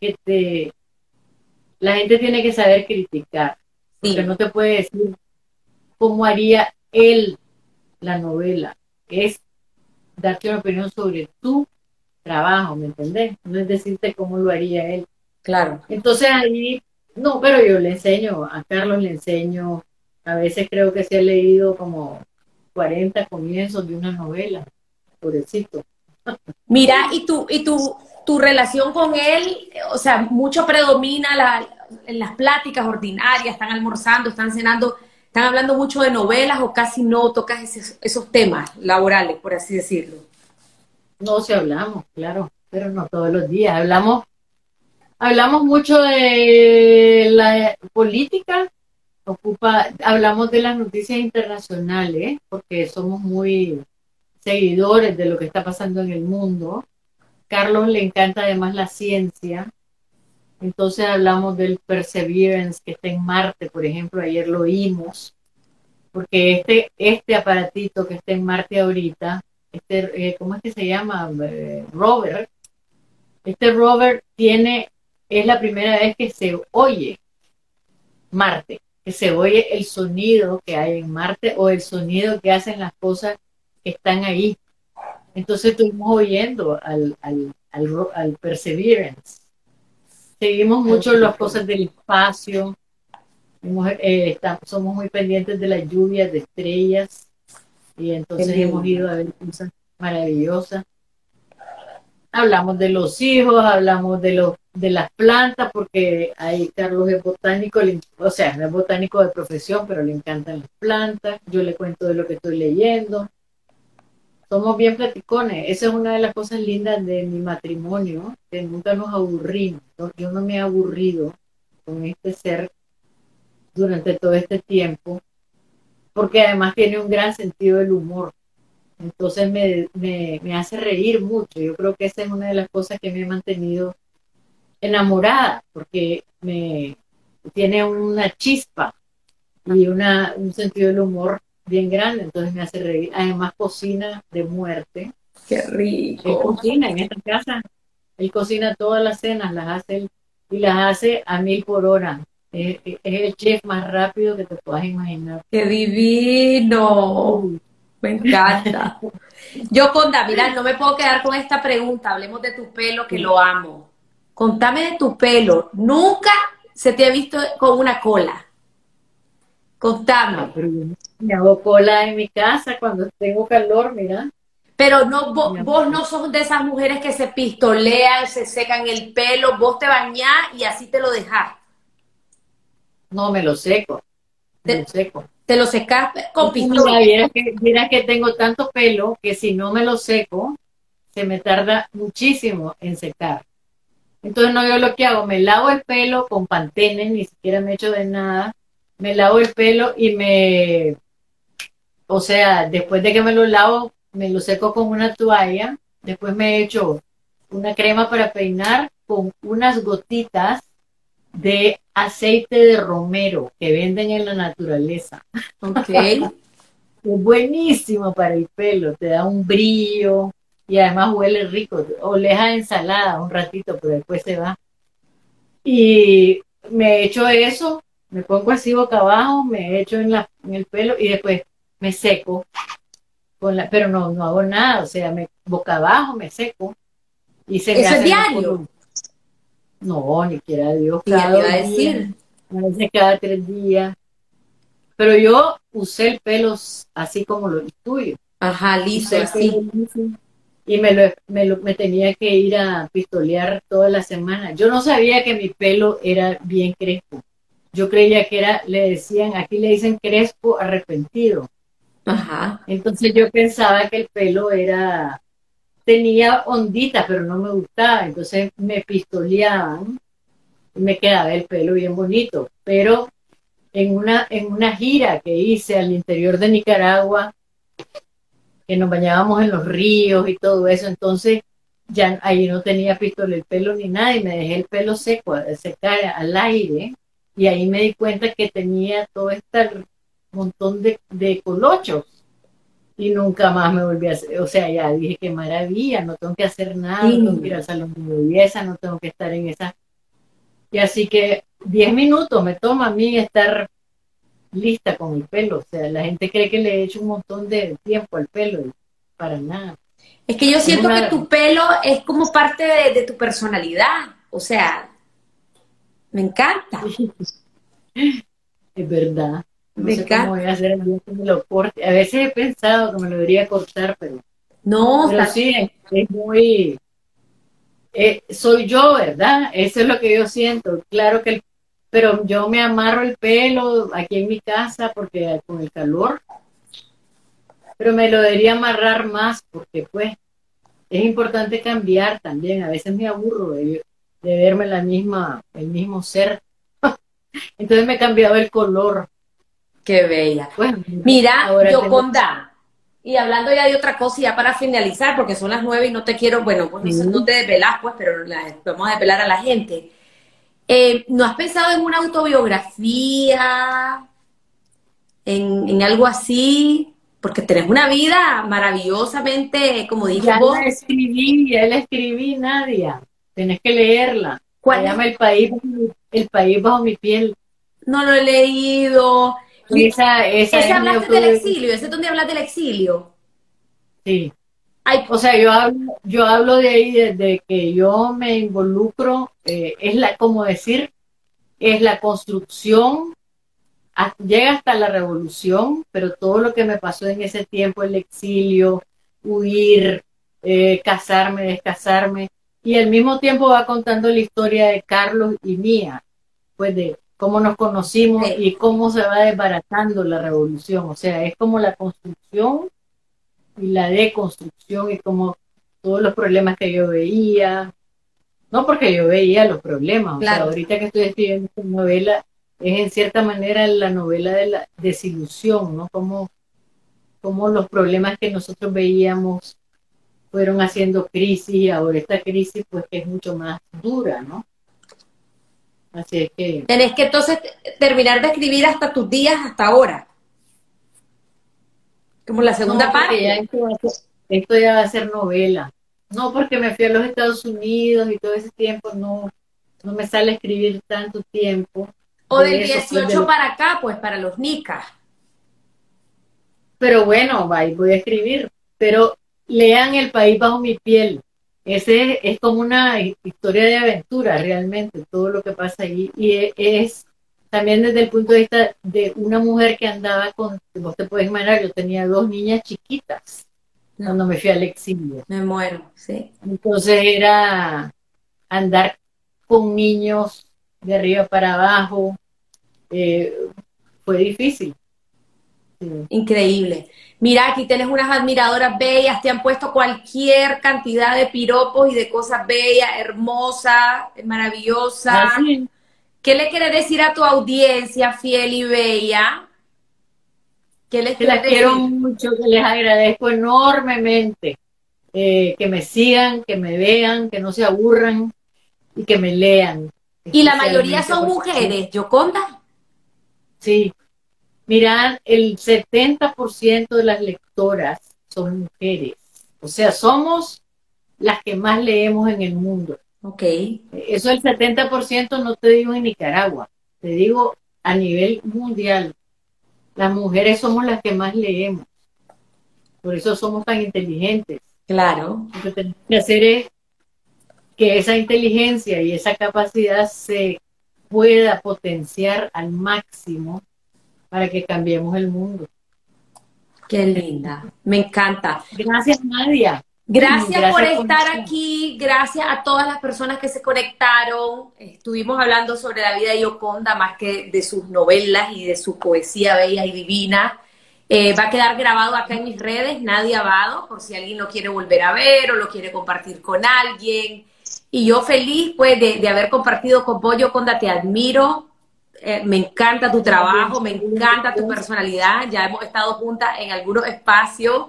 que te, la gente tiene que saber criticar, porque no te puede decir cómo haría él la novela es darte una opinión sobre tu trabajo, ¿me entendés? No es decirte cómo lo haría él. Claro. Entonces ahí, no, pero yo le enseño, a Carlos le enseño, a veces creo que se ha leído como 40 comienzos de una novela, pobrecito. Mira, y tu, y tu, tu relación con él, o sea, mucho predomina la, en las pláticas ordinarias, están almorzando, están cenando ¿Están hablando mucho de novelas o casi no tocas esos, temas laborales, por así decirlo? No, sí hablamos, claro, pero no todos los días. Hablamos, hablamos mucho de la política, ocupa, hablamos de las noticias internacionales, porque somos muy seguidores de lo que está pasando en el mundo. Carlos le encanta además la ciencia, entonces hablamos del Perseverance que está en Marte, por ejemplo, ayer lo oímos, porque este, este aparatito que está en Marte ahorita, este, eh, ¿cómo es que se llama? Eh, rover. Este rover tiene, es la primera vez que se oye Marte, que se oye el sonido que hay en Marte o el sonido que hacen las cosas que están ahí. Entonces estuvimos oyendo al, al, al Perseverance Seguimos mucho las cosas del espacio. Eh, somos muy pendientes de las lluvias, de estrellas. Y entonces hemos ido a ver cosas maravillosas. Hablamos de los hijos, hablamos de los de las plantas, porque ahí Carlos es botánico, o sea, no es botánico de profesión, pero le encantan las plantas. Yo le cuento de lo que estoy leyendo somos bien platicones. Esa es una de las cosas lindas de mi matrimonio, que nunca nos aburrimos. Yo no me he aburrido con este ser durante todo este tiempo, porque además tiene un gran sentido del humor. Entonces me, me, hace reír mucho. Yo creo que esa es una de las cosas que me ha mantenido enamorada, porque me tiene una chispa y una, un sentido del humor bien grande, entonces me hace reír. Además cocina de muerte. Qué rico. Él cocina en esta casa. Él cocina todas las cenas, las hace y las hace a mil por hora. Es, el chef más rápido que te puedas imaginar. ¡Qué divino! Me encanta. Yo, Conda, mira, no me puedo quedar con esta pregunta. Hablemos de tu pelo, que lo amo. Contame de tu pelo. Nunca se te ha visto con una cola. Contame. me hago cola en mi casa cuando tengo calor, mira. Pero no, vos, no sos de esas mujeres que se pistolean, se secan el pelo, vos te bañás y así te lo dejás. No, me lo seco. Me te, lo seco. Te lo secas con pistola. Mira que, mira que tengo tanto pelo que si no me lo seco, se me tarda muchísimo en secar. Entonces no yo lo que hago, me lavo el pelo con pantene, ni siquiera me echo de nada, me lavo el pelo y me, o sea, después de que me lo lavo, me lo seco con una toalla, después me echo una crema para peinar con unas gotitas de aceite de romero que venden en la naturaleza. Ok. [LAUGHS] es buenísimo para el pelo, te da un brillo y además huele rico. O leja ensalada un ratito, pero después se va. Y me echo eso me pongo así boca abajo, me echo en, la, en el pelo y después me seco. Con la, pero no, no hago nada, o sea, me, boca abajo me seco. Y se ¿Eso es diario? No, ni quiera Dios. Cada iba a decir? A veces cada tres días. Pero yo usé el pelo así como lo tuyo. Ajá, liso, así. y me, lo, me, lo, me tenía que ir a pistolear toda la semana. Yo no sabía que mi pelo era bien crespo. Yo creía que era, le decían, aquí le dicen crespo arrepentido. Ajá. Entonces yo pensaba que el pelo era, tenía ondita, pero no me gustaba. Entonces me pistoleaban y me quedaba el pelo bien bonito. Pero en una, en una gira que hice al interior de Nicaragua, que nos bañábamos en los ríos y todo eso, entonces ya ahí no tenía pistola el pelo ni nada y me dejé el pelo seco, secar al aire y ahí me di cuenta que tenía todo este montón de, de colochos y nunca más me volví a hacer, o sea, ya dije qué maravilla, no tengo que hacer nada, no tengo que ir al salón de belleza, no tengo que estar en esa... Y así que 10 minutos me toma a mí estar lista con el pelo. O sea, la gente cree que le he hecho un montón de tiempo al pelo y para nada. Es que yo siento que tu pelo es como parte de, tu personalidad. O sea, me encanta. Es verdad. No me sé encanta. cómo voy a hacer el día que me lo corte. A veces he pensado que me lo debería cortar, pero. No, pero sí, es muy. Eh, soy yo, ¿verdad? Eso es lo que yo siento. Claro que el pero yo me amarro el pelo aquí en mi casa porque con el calor, pero me lo debería amarrar más porque pues es importante cambiar también, a veces me aburro de, verme la misma, el mismo ser, [LAUGHS] entonces me he cambiado el color. Qué bella. Pues, Mira, yo Yoconda, y hablando ya de otra cosa, ya para finalizar, porque son las nueve y no te quiero, bueno, pues no, te desvelas, pues, pero vamos a desvelar a la gente. Eh, ¿No has pensado en una autobiografía? En, algo así? Porque tenés una vida maravillosamente, como dije ya vos. La escribí, ya la escribí, Nadia. Tenés que leerla. ¿Cuál? Se llama El país, el país bajo mi piel. No lo he leído. Esa, esa ese hablaste del exilio, ese es donde hablas del exilio. Sí o sea, yo hablo, yo hablo de ahí desde que yo me involucro, eh, es la, como decir, es la construcción, llega hasta la revolución, pero todo lo que me pasó en ese tiempo, el exilio, huir, eh, casarme, descasarme, y al mismo tiempo va contando la historia de Carlos y mía, pues de cómo nos conocimos y cómo se va desbaratando la revolución, o sea, es como la construcción y la deconstrucción y como todos los problemas que yo veía, no porque yo veía los problemas, o sea, ahorita que estoy escribiendo esta novela, es en cierta manera la novela de la desilusión, ¿no? Como, como los problemas que nosotros veíamos fueron haciendo crisis y ahora esta crisis pues que es mucho más dura, ¿no? Así es que... Tenés que entonces terminar de escribir hasta tus días, hasta ahora. Como la segunda parte. esto, ya va a ser novela. No, porque me fui a los Estados Unidos y todo ese tiempo no, no me sale escribir tanto tiempo. O del 18 para acá, pues para los nicas. Pero bueno, voy a escribir. Pero lean El País Bajo mi Piel. Ese es como una historia de aventura realmente, todo lo que pasa ahí. Y es también desde el punto de vista de una mujer que andaba con, vos te puedes imaginar, yo tenía dos niñas chiquitas cuando me fui al exilio. Me muero, sí. Entonces era andar con niños de arriba para abajo, eh, fue difícil. Increíble. Mira, aquí tienes unas admiradoras bellas, te han puesto cualquier cantidad de piropos y de cosas bellas, hermosas, maravillosas. ¿Qué le quiere decir a tu audiencia fiel y bella? ¿Qué les quiero mucho, que les agradezco enormemente. Eh, que me sigan, que me vean, que no se aburran y que me lean. Y la mayoría son mujeres, Yoconda. Sí. Mirad, el 70% de las lectoras son mujeres. O sea, somos las que más leemos en el mundo. Ok. Eso el 70% no te digo en Nicaragua, te digo a nivel mundial. Las mujeres somos las que más leemos. Por eso somos tan inteligentes. Claro. Lo que tenemos que hacer es que esa inteligencia y esa capacidad se pueda potenciar al máximo para que cambiemos el mundo. Qué linda, me encanta. Gracias, Nadia. Gracias, por estar aquí, gracias a todas las personas que se conectaron. Estuvimos hablando sobre la vida de Yoconda más que de sus novelas y de su poesía bella y divina. Eh, va a quedar grabado acá en mis redes, Nadie Abado, por si alguien lo quiere volver a ver o lo quiere compartir con alguien. Y yo feliz pues de, haber compartido con vos, Yoconda, te admiro, eh, me encanta tu trabajo, me encanta tu personalidad. Ya hemos estado juntas en algunos espacios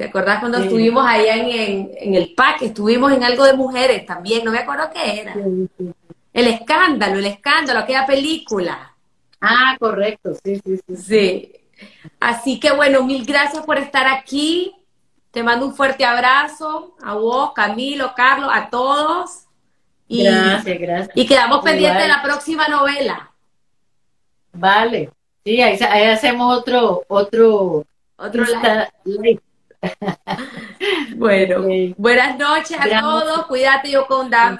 ¿Te acordás cuando estuvimos allá en, en, el PAC? Estuvimos en algo de mujeres también, no me acuerdo qué era. el escándalo, el escándalo, aquella película. Ah, correcto, sí, sí, sí. Sí. Así que bueno, mil gracias por estar aquí. Te mando un fuerte abrazo a vos, Camilo, Carlos, a todos. Y, gracias, gracias. Y quedamos pendientes de la próxima novela. Vale. Sí, ahí, hacemos otro, otro, otro live. [LAUGHS] bueno, buenas noches a todos. Cuídate, Yoconda.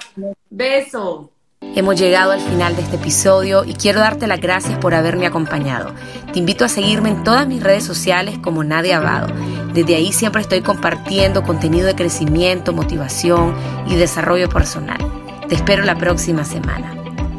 Beso. Hemos llegado al final de este episodio y quiero darte las gracias por haberme acompañado. Te invito a seguirme en todas mis redes sociales como Nadia Abado. Desde ahí siempre estoy compartiendo contenido de crecimiento, motivación y desarrollo personal. Te espero la próxima semana.